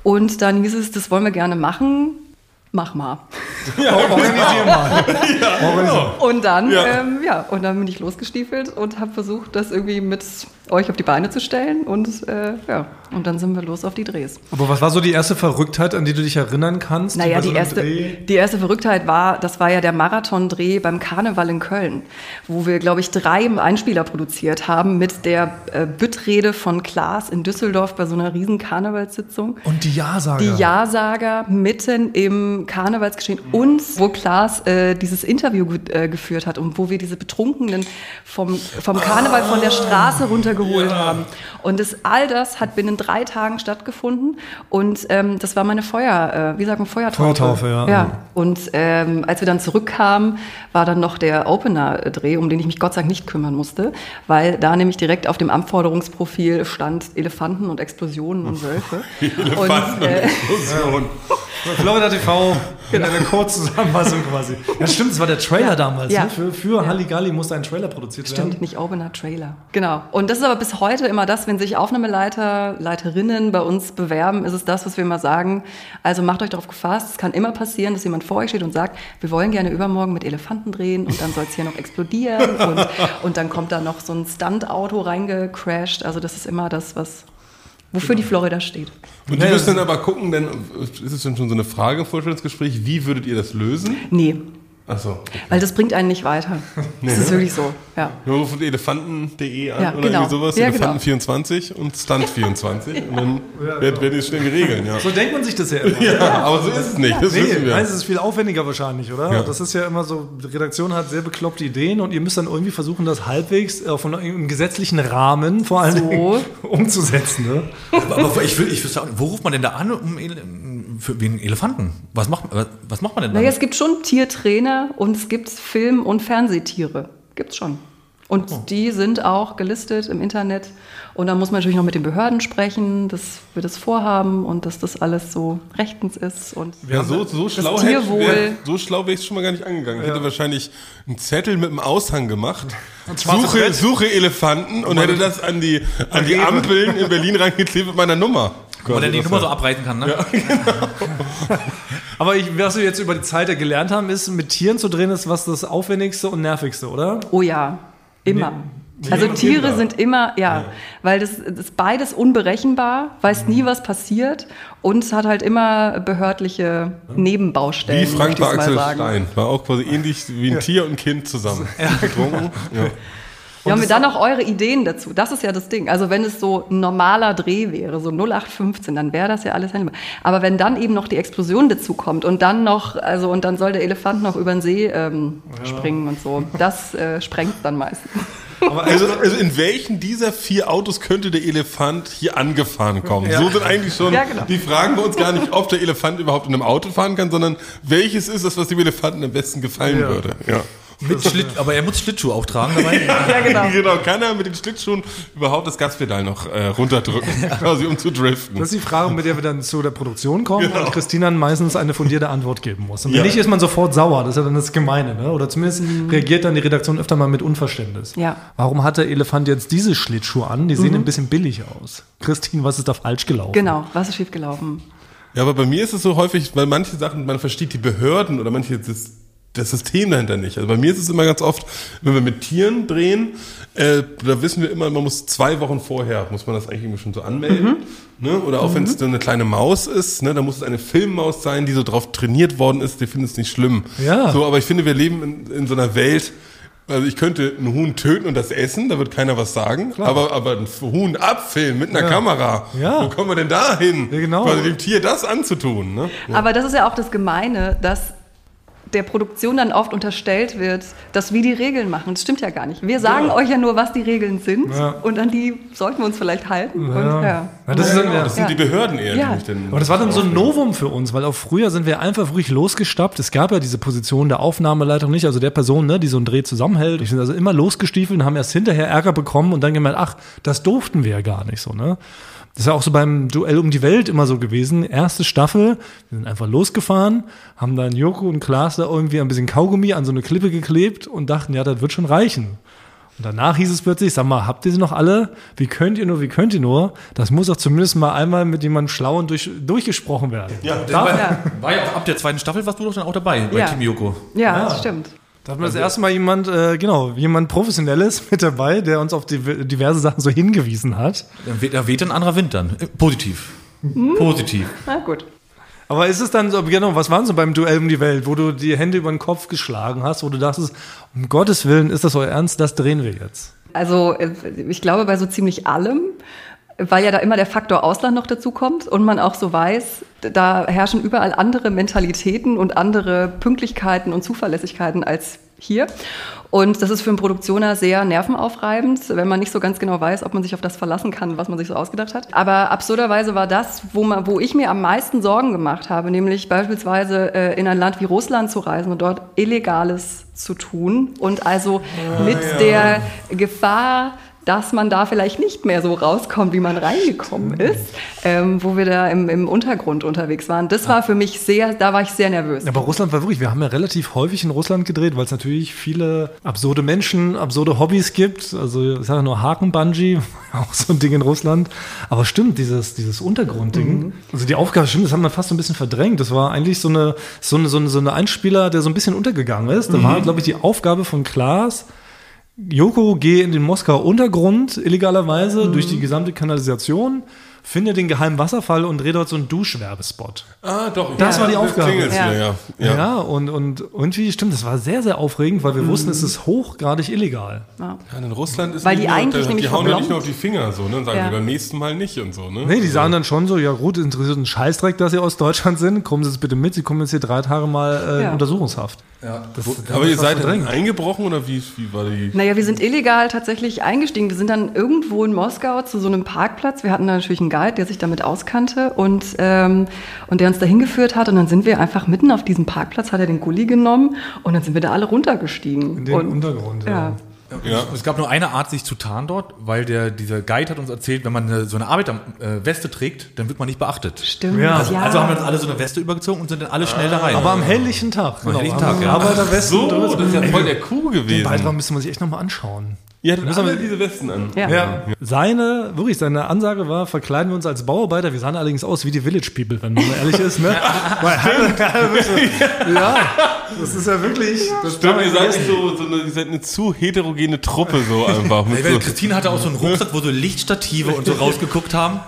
[SPEAKER 7] und dann hieß es, das wollen wir gerne machen. Mach mal.
[SPEAKER 2] Organisier mal. Organisier.
[SPEAKER 7] Und dann,
[SPEAKER 1] Ja.
[SPEAKER 7] ja. Ähm, ja, und dann bin ich losgestiefelt und habe versucht, das irgendwie mit euch auf die Beine zu stellen. Und äh, ja, und dann sind wir los auf die Drehs.
[SPEAKER 2] Aber was war so die erste Verrücktheit, an die du dich erinnern kannst?
[SPEAKER 7] Naja,
[SPEAKER 2] so
[SPEAKER 7] die
[SPEAKER 2] einem
[SPEAKER 7] erste,
[SPEAKER 2] Dreh?
[SPEAKER 7] die erste Verrücktheit war, das war ja der Marathon-Dreh beim Karneval in Köln, wo wir, glaube ich, drei Einspieler produziert haben mit der äh, Büttrede von Klaas in Düsseldorf bei so einer riesen Karnevalssitzung.
[SPEAKER 2] Und die Ja-Sager.
[SPEAKER 7] Die Ja-Sager mitten im Karnevalsgeschehen und wo Klaas äh, dieses Interview ge äh, geführt hat und wo wir diese Betrunkenen vom, vom Karneval von der Straße runtergeholt haben. Und das, all das hat binnen drei Tagen stattgefunden und ähm, das war meine Feuer, äh, wie sagt man, Feuertaufe.
[SPEAKER 2] Feuertaufe, ja.
[SPEAKER 7] ja. Und ähm, als wir dann zurückkamen, war dann noch der Opener-Dreh, um den ich mich Gott sei Dank nicht kümmern musste, weil da nämlich direkt auf dem Anforderungsprofil stand Elefanten und Explosionen und Wölfe. und, äh,
[SPEAKER 2] Florida TV in einer Kurzzusammenfassung quasi. Ja, stimmt, es war der Trailer damals.
[SPEAKER 7] Ja.
[SPEAKER 2] Ne? Für, für Halligalli musste ein Trailer produziert
[SPEAKER 7] Stimmt,
[SPEAKER 2] werden.
[SPEAKER 7] nicht Opener Trailer. Genau. Und das ist aber bis heute immer das, wenn sich Aufnahmeleiter, Leiterinnen bei uns bewerben, ist es das, was wir immer sagen. Also macht euch darauf gefasst. Es kann immer passieren, dass jemand vor euch steht und sagt, wir wollen gerne übermorgen mit Elefanten drehen und dann soll es hier noch explodieren und, und dann kommt da noch so ein Stunt-Auto reingecrashed. Also das ist immer das, was wofür die Florida steht.
[SPEAKER 1] Und die müssen dann aber gucken, denn ist es denn schon so eine Frage im Vorstellungsgespräch, wie würdet ihr das lösen?
[SPEAKER 7] Nee,
[SPEAKER 1] Achso.
[SPEAKER 7] weil das bringt einen nicht weiter. Das ist wirklich so, ja.
[SPEAKER 1] Nur ruft elefanten.de an
[SPEAKER 7] Ja,
[SPEAKER 1] oder
[SPEAKER 7] genau.
[SPEAKER 1] irgendwie sowas,
[SPEAKER 7] Ja, genau.
[SPEAKER 1] Elefanten24 und Stunt24 und dann werden werden die schnell geregeln, ja.
[SPEAKER 2] So denkt man sich das ja immer.
[SPEAKER 1] Ja, aber so ist es nicht, das
[SPEAKER 2] Nee,
[SPEAKER 1] wissen wir.
[SPEAKER 2] nein, es ist viel aufwendiger wahrscheinlich, oder?
[SPEAKER 1] Ja.
[SPEAKER 2] Das ist ja immer so, die Redaktion hat sehr bekloppte Ideen und ihr müsst dann irgendwie versuchen, das halbwegs äh, von im gesetzlichen Rahmen vor allem
[SPEAKER 7] So.
[SPEAKER 2] umzusetzen. Ne?
[SPEAKER 3] Aber, aber ich will, ich nicht, wo ruft man denn da an um für wie einen Elefanten? Was macht, was macht man denn da?
[SPEAKER 7] Naja, es gibt schon Tiertrainer und es gibt Film- und Fernsehtiere. Gibt's schon. Und
[SPEAKER 2] Oh.
[SPEAKER 7] die sind auch gelistet im Internet. Und da muss man natürlich noch mit den Behörden sprechen, dass wir das vorhaben und dass das alles so rechtens ist. Und
[SPEAKER 1] Ja, so, so schlau hätte
[SPEAKER 7] Tierwohl.
[SPEAKER 1] wär, so schlau wäre ich schon mal gar nicht angegangen. Ich hätte wahrscheinlich einen Zettel mit einem Aushang gemacht. Suche, suche Elefanten und hätte das an die, an die. Ampeln in Berlin reingeklebt mit meiner Nummer.
[SPEAKER 3] Weil er die Nummer so
[SPEAKER 1] ja-
[SPEAKER 3] abreißen kann, ne?
[SPEAKER 2] Aber ich, was wir jetzt über die Zeit ja gelernt haben, ist, mit Tieren zu drehen, ist was das Aufwendigste und nervigste, oder?
[SPEAKER 7] Oh ja, immer.
[SPEAKER 2] Nee,
[SPEAKER 7] Also
[SPEAKER 2] nee,
[SPEAKER 7] Tiere
[SPEAKER 1] Kinder.
[SPEAKER 7] sind immer, ja, weil das, das ist beides unberechenbar, weiß nie, was passiert und es hat halt immer behördliche Nebenbaustellen.
[SPEAKER 1] Wie Frank bei
[SPEAKER 7] mal
[SPEAKER 1] Axel
[SPEAKER 7] sagen.
[SPEAKER 1] Stein. War auch quasi ähnlich wie ein Tier und ein Kind zusammen. Getrunken. Ja.
[SPEAKER 7] Ja, haben wir dann noch eure Ideen dazu? Das ist ja das Ding. Also wenn es so ein normaler Dreh wäre, so 0815, dann wäre das ja alles handelbar. Aber wenn dann eben noch die Explosion dazu kommt und dann noch, also und dann soll der Elefant noch über den See ähm, springen und so, das äh, sprengt dann meistens.
[SPEAKER 1] Also, also in welchen dieser vier Autos könnte der Elefant hier angefahren kommen? So sind eigentlich schon
[SPEAKER 7] Ja, genau.
[SPEAKER 1] die Fragen bei uns gar nicht, ob der Elefant überhaupt in einem Auto fahren kann, sondern welches ist das, was dem Elefanten am besten gefallen
[SPEAKER 2] Ja.
[SPEAKER 1] würde. Ja.
[SPEAKER 3] Mit Schlitt, aber er muss Schlittschuhe auch tragen dabei.
[SPEAKER 7] Ja, genau.
[SPEAKER 1] genau, kann er mit den Schlittschuhen überhaupt das Gaspedal noch äh, runterdrücken, quasi um zu driften.
[SPEAKER 2] Das ist die Frage, mit der wir dann zu der Produktion kommen und Christina dann meistens eine fundierte Antwort geben muss. Und wenn
[SPEAKER 1] Ja.
[SPEAKER 2] nicht, ist man sofort sauer. Das ist ja dann das Gemeine, ne? Oder zumindest reagiert dann die Redaktion öfter mal mit Unverständnis.
[SPEAKER 7] Ja.
[SPEAKER 2] Warum hat der Elefant jetzt diese Schlittschuhe an? Die sehen ein bisschen billig aus. Christine, was ist da falsch gelaufen?
[SPEAKER 7] Genau, was ist schiefgelaufen?
[SPEAKER 1] Ja, aber bei mir ist es so häufig, weil manche Sachen, man versteht die Behörden oder manche das, das System dahinter nicht. Also bei mir ist es immer ganz oft, wenn wir mit Tieren drehen, äh, da wissen wir immer, man muss zwei Wochen vorher, muss man das eigentlich irgendwie schon so anmelden. Ne? Oder auch wenn es so eine kleine Maus ist, ne? da muss es eine Filmmaus sein, die so drauf trainiert worden ist, die findet es nicht schlimm.
[SPEAKER 2] Ja.
[SPEAKER 1] So, aber ich finde, wir leben in, in so einer Welt, also ich könnte ein Huhn töten und das essen, da wird keiner was sagen. Aber, aber ein Huhn abfilmen mit einer
[SPEAKER 2] Ja.
[SPEAKER 1] Kamera,
[SPEAKER 2] Ja.
[SPEAKER 1] wo kommen wir denn da hin?
[SPEAKER 2] Ja, genau.
[SPEAKER 1] Quasi dem Tier das anzutun. Ne?
[SPEAKER 7] Aber das ist ja auch das Gemeine, dass der Produktion dann oft unterstellt wird, dass wir die Regeln machen. Das stimmt ja gar nicht. Wir sagen euch ja nur, was die Regeln sind
[SPEAKER 2] Ja.
[SPEAKER 7] und an die sollten wir uns vielleicht halten. Und,
[SPEAKER 2] Ja.
[SPEAKER 7] ja.
[SPEAKER 2] Ja, das ist dann,
[SPEAKER 1] Genau,
[SPEAKER 2] ja.
[SPEAKER 1] das sind
[SPEAKER 7] Ja.
[SPEAKER 1] die Behörden eher,
[SPEAKER 7] Ja.
[SPEAKER 1] die.
[SPEAKER 2] Aber das war dann so ein Novum für uns, weil auch früher sind wir einfach ruhig losgestappt. Es gab ja diese Position der Aufnahmeleitung nicht, also der Person, ne, die so einen Dreh zusammenhält. Wir sind also immer losgestiefelt und haben erst hinterher Ärger bekommen und dann gemerkt, ach, das durften wir ja gar nicht so, ne? Das ist ja auch so beim Duell um die Welt immer so gewesen. Erste Staffel, wir sind einfach losgefahren, haben dann Joko und Klaas da irgendwie ein bisschen Kaugummi an so eine Klippe geklebt und dachten, ja, das wird schon reichen. Und danach hieß es plötzlich, sag mal, habt ihr sie noch alle? Wie könnt ihr nur, wie könnt ihr nur? Das muss doch zumindest mal einmal mit jemandem Schlauen durch, durchgesprochen werden.
[SPEAKER 1] Ja,
[SPEAKER 2] da,
[SPEAKER 3] War,
[SPEAKER 7] Ja.
[SPEAKER 3] war ja auch ab der zweiten Staffel warst du doch dann auch dabei bei
[SPEAKER 7] Ja.
[SPEAKER 3] Team Yoko.
[SPEAKER 7] Ja, das stimmt.
[SPEAKER 2] da hatten wir das erste Mal jemand, äh, genau, jemand Professionelles mit dabei, der uns auf die, diverse Sachen so hingewiesen hat.
[SPEAKER 3] Weht, da weht ein anderer Wind dann. Äh, Positiv. Positiv.
[SPEAKER 7] Na gut.
[SPEAKER 2] Aber ist es dann so, genau, was waren so beim Duell um die Welt, wo du die Hände über den Kopf geschlagen hast, wo du dachtest, um Gottes Willen, ist das euer Ernst, das drehen wir jetzt?
[SPEAKER 7] Also äh, ich glaube bei so ziemlich allem, weil ja da immer der Faktor Ausland noch dazu kommt und man auch so weiß, da herrschen überall andere Mentalitäten und andere Pünktlichkeiten und Zuverlässigkeiten als hier. Und das ist für einen Produktioner sehr nervenaufreibend, wenn man nicht so ganz genau weiß, ob man sich auf das verlassen kann, was man sich so ausgedacht hat. Aber absurderweise war das, wo, man, wo ich mir am meisten Sorgen gemacht habe, nämlich beispielsweise äh, in ein Land wie Russland zu reisen und dort Illegales zu tun und also mit der Gefahr, dass man da vielleicht nicht mehr so rauskommt, wie man reingekommen ist, ähm, wo wir da im, im Untergrund unterwegs waren. Das war für mich sehr, da war ich sehr nervös.
[SPEAKER 2] Aber Russland war wirklich, wir haben ja relativ häufig in Russland gedreht, weil es natürlich viele absurde Menschen, absurde Hobbys gibt. Also ich sage nur Haken-Bungee, auch so ein Ding in Russland. Aber stimmt, dieses, dieses Untergrundding, also die Aufgabe, stimmt, das haben wir fast so ein bisschen verdrängt. Das war eigentlich so eine, so eine, so eine, so eine Einspieler, der so ein bisschen untergegangen ist. Da war, glaube ich, die Aufgabe von Klaas, Joko, geh in den Moskauer Untergrund illegalerweise durch die gesamte Kanalisation, finde den geheimen Wasserfall und dreh dort so einen Duschwerbespot.
[SPEAKER 1] Ah, doch.
[SPEAKER 2] Das war die Aufgabe.
[SPEAKER 7] Ja.
[SPEAKER 1] wieder, ja.
[SPEAKER 2] Ja,
[SPEAKER 1] Ja.
[SPEAKER 2] und, und irgendwie stimmt, das war sehr, sehr aufregend, weil wir wussten, es ist hochgradig illegal.
[SPEAKER 7] Ja.
[SPEAKER 1] Ja, in Russland ist
[SPEAKER 7] Weil
[SPEAKER 1] nicht
[SPEAKER 7] die eigentlich
[SPEAKER 1] die,
[SPEAKER 7] nämlich
[SPEAKER 1] die hauen ja nicht nur auf die Finger so, ne? Und sagen
[SPEAKER 7] Ja.
[SPEAKER 1] beim nächsten Mal nicht und so, ne?
[SPEAKER 2] Nee, die sagen dann schon so, ja gut, interessiert einen Scheißdreck, dass sie aus Deutschland sind, kommen Sie jetzt bitte mit, Sie kommen jetzt hier drei Tage mal äh, in
[SPEAKER 7] Ja.
[SPEAKER 2] Untersuchungshaft.
[SPEAKER 3] Ja.
[SPEAKER 2] Das,
[SPEAKER 1] Aber ihr seid
[SPEAKER 2] drin.
[SPEAKER 1] dann eingebrochen oder wie, wie war die?
[SPEAKER 7] Naja, wir sind illegal tatsächlich eingestiegen. Wir sind dann irgendwo in Moskau zu so einem Parkplatz. Wir hatten da natürlich einen Guide, der sich damit auskannte und, ähm, und der uns da hingeführt hat. Und dann sind wir einfach mitten auf diesem Parkplatz, hat er den Gully genommen und dann sind wir da alle runtergestiegen.
[SPEAKER 2] In den
[SPEAKER 7] und,
[SPEAKER 2] Untergrund, ja.
[SPEAKER 7] ja.
[SPEAKER 1] Ja.
[SPEAKER 3] Es gab nur eine Art, sich zu tarnen dort, weil der, dieser Guide hat uns erzählt, wenn man eine, so eine Arbeiterweste trägt, dann wird man nicht beachtet.
[SPEAKER 7] Stimmt.
[SPEAKER 2] Ja.
[SPEAKER 3] Also, also haben wir uns alle so eine Weste übergezogen und sind dann alle schnell da rein.
[SPEAKER 2] Aber am helllichen Tag. Genau,
[SPEAKER 3] helllichen Tag, ja.
[SPEAKER 2] Arbeiterwesten
[SPEAKER 1] So, das ist ja voll der
[SPEAKER 2] Den
[SPEAKER 1] gewesen.
[SPEAKER 2] Beitrag müsste man sich echt nochmal anschauen.
[SPEAKER 1] Ihr hattet
[SPEAKER 2] Müssen wir-
[SPEAKER 1] diese Westen an.
[SPEAKER 7] Ja.
[SPEAKER 2] Ja. Seine, wirklich, seine Ansage war, verkleiden wir uns als Bauarbeiter. Wir sahen allerdings aus wie die Village People, wenn man mal ehrlich ist, ne? Weil- ja, das ist ja wirklich. Das
[SPEAKER 1] Stimmt, ihr seid nicht so, so eine, ihr seid eine zu heterogene Truppe so einfach. Mit so.
[SPEAKER 3] Christine hatte auch so einen Rucksack, wo so Lichtstative und so rausgeguckt haben.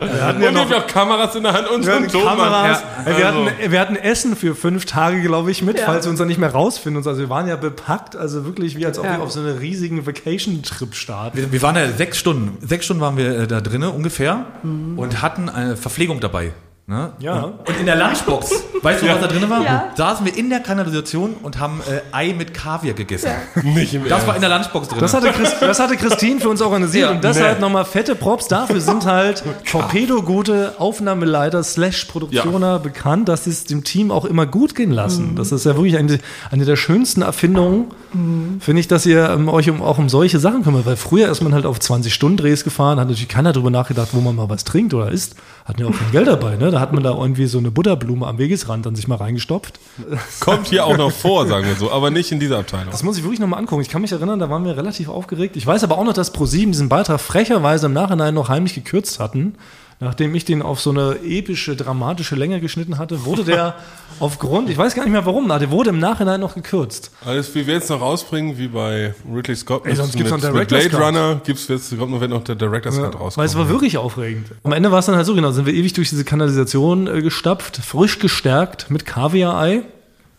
[SPEAKER 2] wir hatten
[SPEAKER 1] Und ihr habt auch Kameras in der Hand und so
[SPEAKER 2] Wir
[SPEAKER 1] ein
[SPEAKER 2] hatten
[SPEAKER 1] Tonmann.
[SPEAKER 2] Kameras.
[SPEAKER 1] Ja,
[SPEAKER 2] wir,
[SPEAKER 1] also.
[SPEAKER 2] hatten, wir hatten Essen für fünf Tage, glaube ich, mit, falls wir uns dann nicht mehr rausfinden. Also wir waren ja bepackt, also wirklich wie als ob
[SPEAKER 7] Ja.
[SPEAKER 2] wir auf so einen riesigen Vacation-Trip starten.
[SPEAKER 3] Wir, wir waren ja sechs Stunden. Sechs Stunden waren wir äh, da drinnen ungefähr und hatten eine Verpflegung dabei. Ne?
[SPEAKER 2] Ja.
[SPEAKER 3] Und in der Lunchbox, weißt du, was da drin war?
[SPEAKER 7] Ja.
[SPEAKER 3] Saßen wir in der Kanalisation und haben äh, Ei mit Kaviar gegessen.
[SPEAKER 1] Nicht im
[SPEAKER 3] Das
[SPEAKER 1] Ernst.
[SPEAKER 3] war in der Lunchbox drin.
[SPEAKER 2] Das hatte, Christ, das hatte Christine für uns organisiert
[SPEAKER 3] Ja,
[SPEAKER 2] und deshalb
[SPEAKER 1] nee.
[SPEAKER 2] nochmal fette Props. Dafür sind halt Torpedo-gute Aufnahmeleiter slash Produktioner bekannt, dass sie es dem Team auch immer gut gehen lassen. Das ist ja wirklich eine, eine der schönsten Erfindungen, finde ich, dass ihr ähm, euch um, auch um solche Sachen kümmert. Weil früher ist man halt auf 20-Stunden-Drehs gefahren, hat natürlich keiner drüber nachgedacht, wo man mal was trinkt oder isst. Hatten ja auch kein Geld dabei. Ne? Da hat man da irgendwie so eine Butterblume am Wegesrand dann sich mal reingestopft.
[SPEAKER 1] Kommt hier auch noch vor, sagen wir so, aber nicht in dieser Abteilung.
[SPEAKER 2] Das muss ich wirklich nochmal angucken. Ich kann mich erinnern, da waren wir relativ aufgeregt. Ich weiß aber auch noch, dass ProSieben diesen Beitrag frecherweise im Nachhinein noch heimlich gekürzt hatten. Nachdem ich den auf so eine epische, dramatische Länge geschnitten hatte, wurde der aufgrund, ich weiß gar nicht mehr warum, der wurde im Nachhinein noch gekürzt.
[SPEAKER 1] Alles, wie wir jetzt noch rausbringen, wie bei Ridley Scott
[SPEAKER 2] Ey, sonst gibt's
[SPEAKER 1] mit,
[SPEAKER 2] noch
[SPEAKER 1] mit Blade
[SPEAKER 2] Cut.
[SPEAKER 1] Runner, gibt's jetzt, kommt noch, wird noch der Director's Cut rauskommen.
[SPEAKER 2] Weil es war wirklich aufregend. Am Ende war es dann halt so, genau, sind wir ewig durch diese Kanalisation äh, gestapft, frisch gestärkt mit Kaviar-Ei.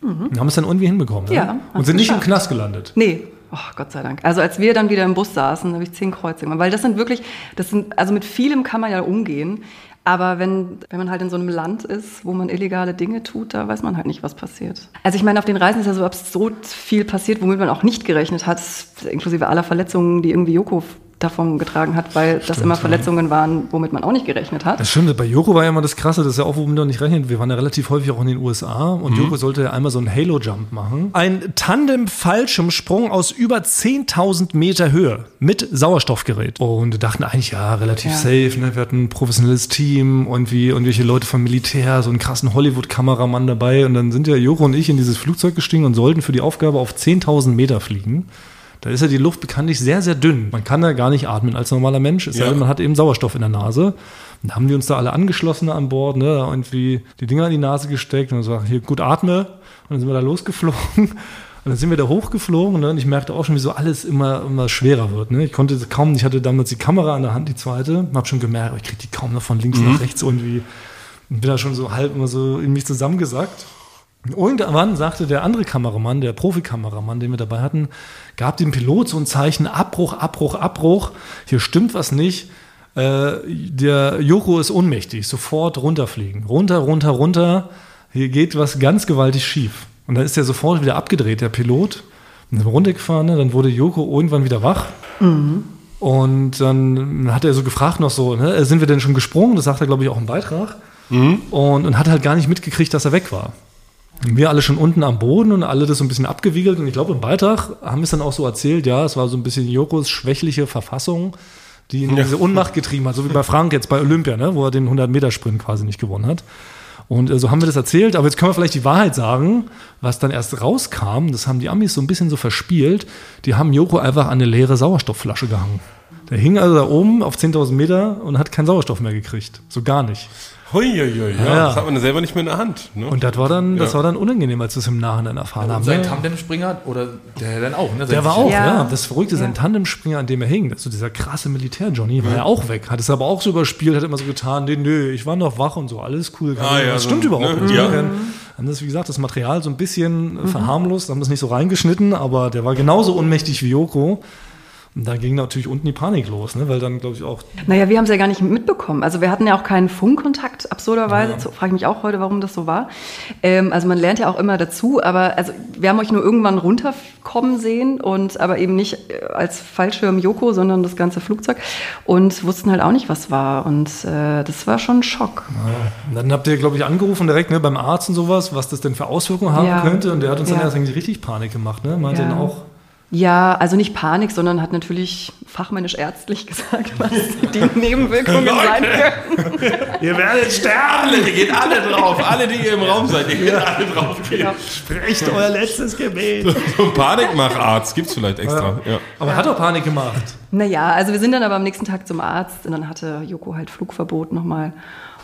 [SPEAKER 2] Und haben es dann irgendwie hinbekommen.
[SPEAKER 7] Ja,
[SPEAKER 2] ne? Und sind nicht im. Knast gelandet.
[SPEAKER 7] Nee. Oh, Gott sei Dank. Also als wir dann wieder im Bus saßen, habe ich zehn Kreuze gemacht. Weil das sind wirklich, das sind, also mit vielem kann man ja umgehen. Aber wenn, wenn man halt in so einem Land ist, wo man illegale Dinge tut, da weiß man halt nicht, was passiert. Also ich meine, auf den Reisen ist ja so absurd viel passiert, womit man auch nicht gerechnet hat, inklusive aller Verletzungen, die irgendwie Joko davon getragen hat, weil das immer Verletzungen waren, womit man auch nicht gerechnet hat.
[SPEAKER 2] Das stimmt, bei Joko war ja immer das Krasse, das ist ja auch, womit man nicht rechnet. Wir waren ja relativ häufig auch in den USA und Joko sollte ja einmal so einen Halo-Jump machen. Ein Tandem-Fallschirmsprung aus über 10.000 Meter Höhe mit Sauerstoffgerät. Und wir dachten eigentlich, ja, relativ
[SPEAKER 7] Ja.
[SPEAKER 2] safe, ne? Wir hatten ein professionelles Team und wie irgendwelche Leute vom Militär, so einen krassen Hollywood-Kameramann dabei. Und dann sind ja Joko und ich in dieses Flugzeug gestiegen und sollten für die Aufgabe auf 10.000 Meter fliegen. Da ist ja die Luft bekanntlich sehr, sehr dünn. Man kann da gar nicht atmen als normaler Mensch. Es sei
[SPEAKER 1] Ja.
[SPEAKER 2] denn, man hat eben Sauerstoff in der Nase. Und da haben die uns da alle angeschlossen an Bord, ne, da irgendwie die Dinger in die Nase gesteckt und so, hier, gut atme. Und dann sind wir da losgeflogen. Und dann sind wir da hochgeflogen ne, und ich merkte auch schon, wie so alles immer, immer schwerer wird. Ne. Ich konnte kaum, ich hatte damals die Kamera an der Hand, die zweite, hab schon gemerkt, oh, ich krieg die kaum noch von links nach rechts irgendwie. Und bin da schon so halb immer so in mich zusammengesackt. Und Irgendwann sagte der andere Kameramann, der Profikameramann, den wir dabei hatten, gab dem Pilot so ein Zeichen, Abbruch, Abbruch, Abbruch, hier stimmt was nicht. Äh, der Joko ist ohnmächtig, sofort runterfliegen. Runter, runter, runter. Hier geht was ganz gewaltig schief. Und dann ist er sofort wieder abgedreht, der Pilot. Und sind wir runtergefahren, ne? dann wurde Joko irgendwann wieder wach. Und dann hat er so gefragt noch so, ne, sind wir denn schon gesprungen? Das sagt er, glaube ich, auch im Beitrag. Und, und hat halt gar nicht mitgekriegt, dass er weg war. Wir alle schon unten am Boden und alle das so ein bisschen abgewiegelt. Und ich glaube, im Beitrag haben wir es dann auch so erzählt, ja, es war so ein bisschen Jokos schwächliche Verfassung, die ihn in diese Unmacht getrieben hat. So wie bei Frank jetzt bei Olympia, ne, wo er den 100-Meter-Sprint quasi nicht gewonnen hat. Und äh, so haben wir das erzählt. Aber jetzt können wir vielleicht die Wahrheit sagen, was dann erst rauskam. Das haben die Amis so ein bisschen so verspielt. Die haben Joko einfach an eine leere Sauerstoffflasche gehangen. Der hing also da oben auf 10.000 Meter und hat keinen Sauerstoff mehr gekriegt. So gar nicht.
[SPEAKER 1] Huiuiui, ja,
[SPEAKER 2] Ja.
[SPEAKER 1] das hat man selber nicht mehr in der Hand. Ne?
[SPEAKER 2] Und das war dann, das
[SPEAKER 1] Ja.
[SPEAKER 2] war dann unangenehm, als wir es im Nachhinein erfahren haben.
[SPEAKER 3] Sein
[SPEAKER 2] ne?
[SPEAKER 3] Tandemspringer oder der dann auch, ne?
[SPEAKER 2] Der war auch, ja.
[SPEAKER 7] Ja.
[SPEAKER 2] Das Verrückte, sein. Tandemspringer, an dem er hing, also dieser krasse Militär-Johnny, war ja auch weg. Hat es aber auch so überspielt, hat immer so getan, nee, nö, ich war noch wach und so, alles cool.
[SPEAKER 1] Ah, ja,
[SPEAKER 2] das
[SPEAKER 1] so,
[SPEAKER 2] stimmt
[SPEAKER 1] ne?
[SPEAKER 2] überhaupt nicht.
[SPEAKER 1] Ja.
[SPEAKER 2] Wir haben das, wie gesagt, das Material so ein bisschen verharmlost, haben das nicht so reingeschnitten, aber der war genauso unmächtig wie Joko. Und da ging natürlich unten die Panik los, ne? weil dann, glaube ich, auch
[SPEAKER 7] Naja, wir haben es ja gar nicht mitbekommen. Also wir hatten ja auch keinen Funkkontakt, absurderweise. Ja. Frage ich mich auch heute, warum das so war. Ähm, also man lernt ja auch immer dazu, aber also wir haben euch nur irgendwann runterkommen sehen und aber eben nicht äh, als Fallschirm Joko, sondern das ganze Flugzeug und wussten halt auch nicht, was war. Und äh, das war schon ein Schock.
[SPEAKER 2] Und dann habt ihr, glaube ich, angerufen direkt ne, beim Arzt und sowas, was das denn für Auswirkungen haben
[SPEAKER 7] Ja.
[SPEAKER 2] könnte. Und der hat uns dann
[SPEAKER 7] Ja.
[SPEAKER 2] erst eigentlich richtig Panik gemacht. Ne? Meinte
[SPEAKER 7] Ja.
[SPEAKER 2] dann auch,
[SPEAKER 7] Ja, also nicht Panik, sondern hat natürlich fachmännisch ärztlich gesagt, was die Nebenwirkungen sein können.
[SPEAKER 2] Ihr werdet sterben!
[SPEAKER 1] Alle, ihr geht alle drauf. Alle, die ihr im Raum seid, ihr geht alle drauf.
[SPEAKER 2] Sprecht euer letztes Gebet.
[SPEAKER 1] So ein Panikmacharzt gibt's vielleicht extra. Ja.
[SPEAKER 2] Aber er hat doch Panik gemacht.
[SPEAKER 7] Naja, also wir sind dann aber am nächsten Tag zum Arzt und dann hatte Joko halt Flugverbot nochmal.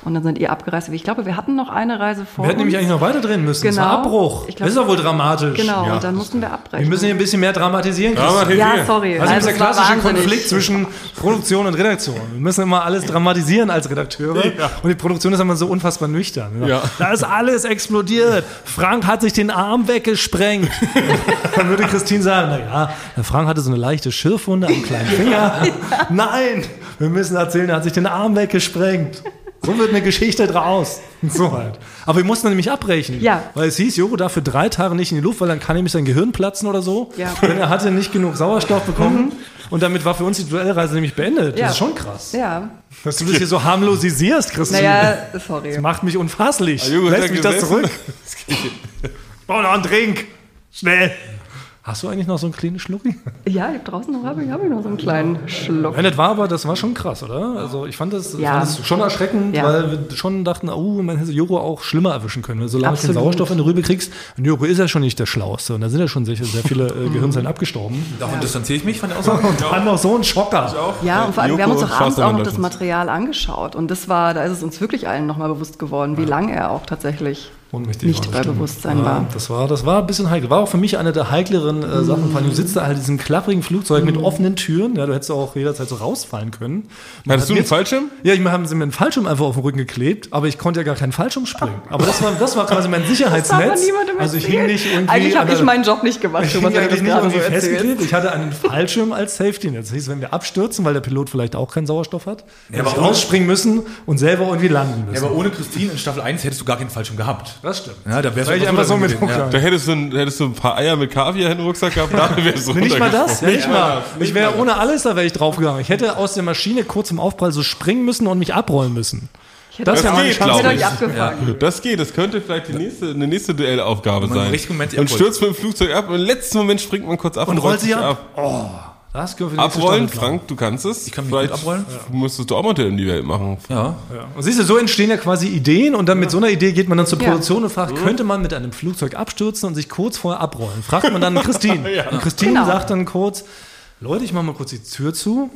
[SPEAKER 7] Und dann sind ihr abgereist. Ich glaube, wir hatten noch eine Reise vor
[SPEAKER 2] Wir hätten nämlich eigentlich noch weiter drehen müssen. Das war
[SPEAKER 7] Genau.
[SPEAKER 2] Abbruch.
[SPEAKER 7] Ich glaub-
[SPEAKER 2] das ist doch wohl dramatisch.
[SPEAKER 7] Genau,
[SPEAKER 1] Ja.
[SPEAKER 7] und dann mussten wir abbrechen.
[SPEAKER 2] Wir müssen hier ein bisschen mehr dramatisieren.
[SPEAKER 7] Ja, sorry.
[SPEAKER 2] Also, das ist der klassische. Konflikt zwischen Produktion und Redaktion. Wir müssen immer alles dramatisieren als Redakteure. Und die Produktion ist immer so unfassbar nüchtern.
[SPEAKER 1] Ja.
[SPEAKER 2] Da ist alles explodiert. Frank hat sich den Arm weggesprengt. Dann würde Christine sagen, naja, der Frank hatte so eine leichte Schürfwunde am kleinen Finger. Nein, wir müssen erzählen, er hat sich den Arm weggesprengt. So wird eine Geschichte draus. So halt. Aber wir mussten dann nämlich abbrechen.
[SPEAKER 7] Ja.
[SPEAKER 2] Weil es hieß, Joko darf für drei Tage nicht in die Luft, weil dann kann nämlich sein Gehirn platzen oder so.
[SPEAKER 7] Ja.
[SPEAKER 2] Denn er hatte nicht genug Sauerstoff bekommen. Und damit war für uns die Duellreise nämlich beendet.
[SPEAKER 7] Ja.
[SPEAKER 2] Das ist schon krass.
[SPEAKER 7] Ja,
[SPEAKER 2] Dass du das hier so harmlosisierst, Christine.
[SPEAKER 7] naja, sorry.
[SPEAKER 2] Das macht mich unfasslich.
[SPEAKER 1] Jogo hat
[SPEAKER 2] Lässt mich das
[SPEAKER 1] gesessen.
[SPEAKER 2] zurück. Brauch noch einen Trink. Schnell. Hast du eigentlich noch so einen kleinen Schlucki?
[SPEAKER 7] Ja, draußen noch, habe ich, hab ich noch so einen kleinen Schluck.
[SPEAKER 2] Ja, das war aber, das war schon krass, oder? Also ich fand das,
[SPEAKER 7] Ja.
[SPEAKER 2] fand das schon erschreckend,
[SPEAKER 7] Ja.
[SPEAKER 2] weil wir schon dachten, oh, man hätte Joko auch schlimmer erwischen können. Wenn du so lange den. Sauerstoff in die Rübe kriegst. Und Joko ist ja schon nicht der Schlauste. Und da sind ja schon sehr, sehr viele äh, Gehirnzellen abgestorben.
[SPEAKER 3] Davon distanziere ich mich von der Aussage.
[SPEAKER 2] Und dann noch so ein Schocker.
[SPEAKER 7] Ja, und vor allem, wir haben uns doch abends auch noch das. Material angeschaut. Und das war, da ist es uns wirklich allen nochmal bewusst geworden, wie lange er auch tatsächlich
[SPEAKER 2] Ohnmächtig
[SPEAKER 7] nicht
[SPEAKER 2] war, das
[SPEAKER 7] bei
[SPEAKER 2] stimmt.
[SPEAKER 7] Bewusstsein
[SPEAKER 2] ja,
[SPEAKER 7] war.
[SPEAKER 2] Das war, das war ein bisschen heikel. War auch für mich eine der heikleren äh, Sachen. Vor allem, du sitzt da halt in diesem klapprigen Flugzeug mit offenen Türen. Ja, du hättest auch jederzeit so rausfallen können. Man
[SPEAKER 1] Hattest
[SPEAKER 2] hat
[SPEAKER 1] du einen Fallschirm?
[SPEAKER 2] Ja, ich haben sie mir einen Fallschirm einfach auf den Rücken geklebt, aber ich konnte ja gar keinen Fallschirm springen. Aber das war, das war quasi mein Sicherheitsnetz. also ich hing nicht irgendwie.
[SPEAKER 7] Eigentlich habe ich meinen Job nicht gemacht,
[SPEAKER 2] ich hing eigentlich nicht
[SPEAKER 7] gerade
[SPEAKER 2] irgendwie
[SPEAKER 7] so
[SPEAKER 2] festgeklebt. Ich hatte einen Fallschirm als Safety-Netz. Das hieß, wenn wir abstürzen, weil der Pilot vielleicht auch keinen Sauerstoff hat, ja,
[SPEAKER 3] aber
[SPEAKER 2] rausspringen müssen und selber irgendwie landen müssen.
[SPEAKER 3] Ja, aber ohne Christine in Staffel 1 hättest du gar keinen Fallschirm gehabt.
[SPEAKER 2] Das stimmt.
[SPEAKER 3] Ja, da wärst
[SPEAKER 2] Weil
[SPEAKER 3] du
[SPEAKER 2] ich einfach so mit.
[SPEAKER 3] Ja.
[SPEAKER 1] Da hättest du, ein, hättest du ein paar Eier mit Kaviar in den Rucksack gehabt, da wärst du
[SPEAKER 2] nicht mal das, nicht mal. Ich wäre ohne alles, da wäre ich draufgegangen. Ich hätte aus der Maschine kurz im Aufprall so springen müssen und mich abrollen müssen. Das
[SPEAKER 1] Das geht,
[SPEAKER 2] Chance.
[SPEAKER 1] glaub
[SPEAKER 7] Ich abgefangen.
[SPEAKER 1] Das geht, das könnte vielleicht die nächste, eine nächste Duellaufgabe sein. und stürzt mit dem Flugzeug ab und im letzten Moment springt man kurz ab
[SPEAKER 2] Und rollt sich ab. Oh, das können wir für
[SPEAKER 1] Abrollen. Frank, du kannst es. Ich
[SPEAKER 3] kann mich gut abrollen.
[SPEAKER 1] müsstest du auch mal in die Welt machen.
[SPEAKER 3] Ja.
[SPEAKER 2] Und siehst du, so entstehen ja quasi Ideen und dann mit so einer Idee geht man dann zur
[SPEAKER 7] Ja.
[SPEAKER 2] Produktion und fragt, könnte man mit einem Flugzeug abstürzen und sich kurz vorher abrollen? Fragt man dann Christine. Und Christine
[SPEAKER 7] Genau.
[SPEAKER 2] sagt dann kurz, Leute, ich mach mal kurz die Tür zu.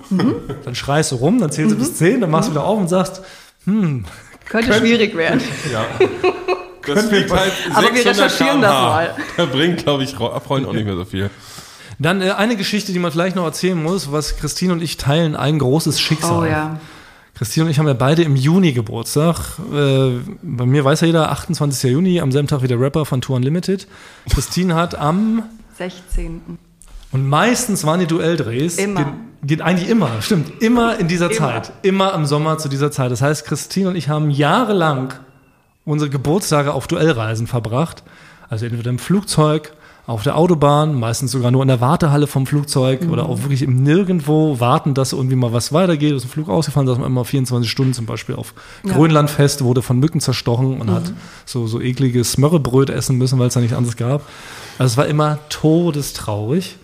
[SPEAKER 2] Dann schreist du rum, dann zählst du bis zehn, dann machst du wieder auf und sagst,
[SPEAKER 7] Könnte schwierig werden.
[SPEAKER 1] Das wiegt halt
[SPEAKER 7] Aber wir
[SPEAKER 1] 600
[SPEAKER 7] recherchieren das
[SPEAKER 1] km/h.
[SPEAKER 7] mal.
[SPEAKER 1] Da bringt, glaube ich, Ro- Abrollen auch nicht mehr so viel.
[SPEAKER 2] Dann äh, eine Geschichte, die man vielleicht noch erzählen muss, was Christine und ich teilen, ein großes Schicksal.
[SPEAKER 7] Oh ja.
[SPEAKER 2] Christine und ich haben ja beide im Juni Geburtstag. Äh, bei mir weiß ja jeder, 28. Juni, am selben Tag wie der Rapper von Tour Unlimited. Christine hat am,
[SPEAKER 7] 16.
[SPEAKER 2] und meistens waren die Duelldrehs.
[SPEAKER 7] Immer.
[SPEAKER 2] Geht, geht eigentlich immer, stimmt, immer in dieser Zeit. Immer im Sommer zu dieser Zeit. Das heißt, Christine und ich haben jahrelang unsere Geburtstage auf Duellreisen verbracht. Also entweder im Flugzeug, auf der Autobahn, meistens sogar nur in der Wartehalle vom Flugzeug
[SPEAKER 7] Mhm.
[SPEAKER 2] oder auch wirklich im Nirgendwo warten, dass irgendwie mal was weitergeht. Ist ein Flug ausgefallen, dass man immer 24 Stunden zum Beispiel auf Grönland fest, wurde von Mücken zerstochen und
[SPEAKER 7] Mhm.
[SPEAKER 2] hat so, so ekliges Smörrebröt essen müssen, weil es da nichts anderes gab. Also es war immer todestraurig.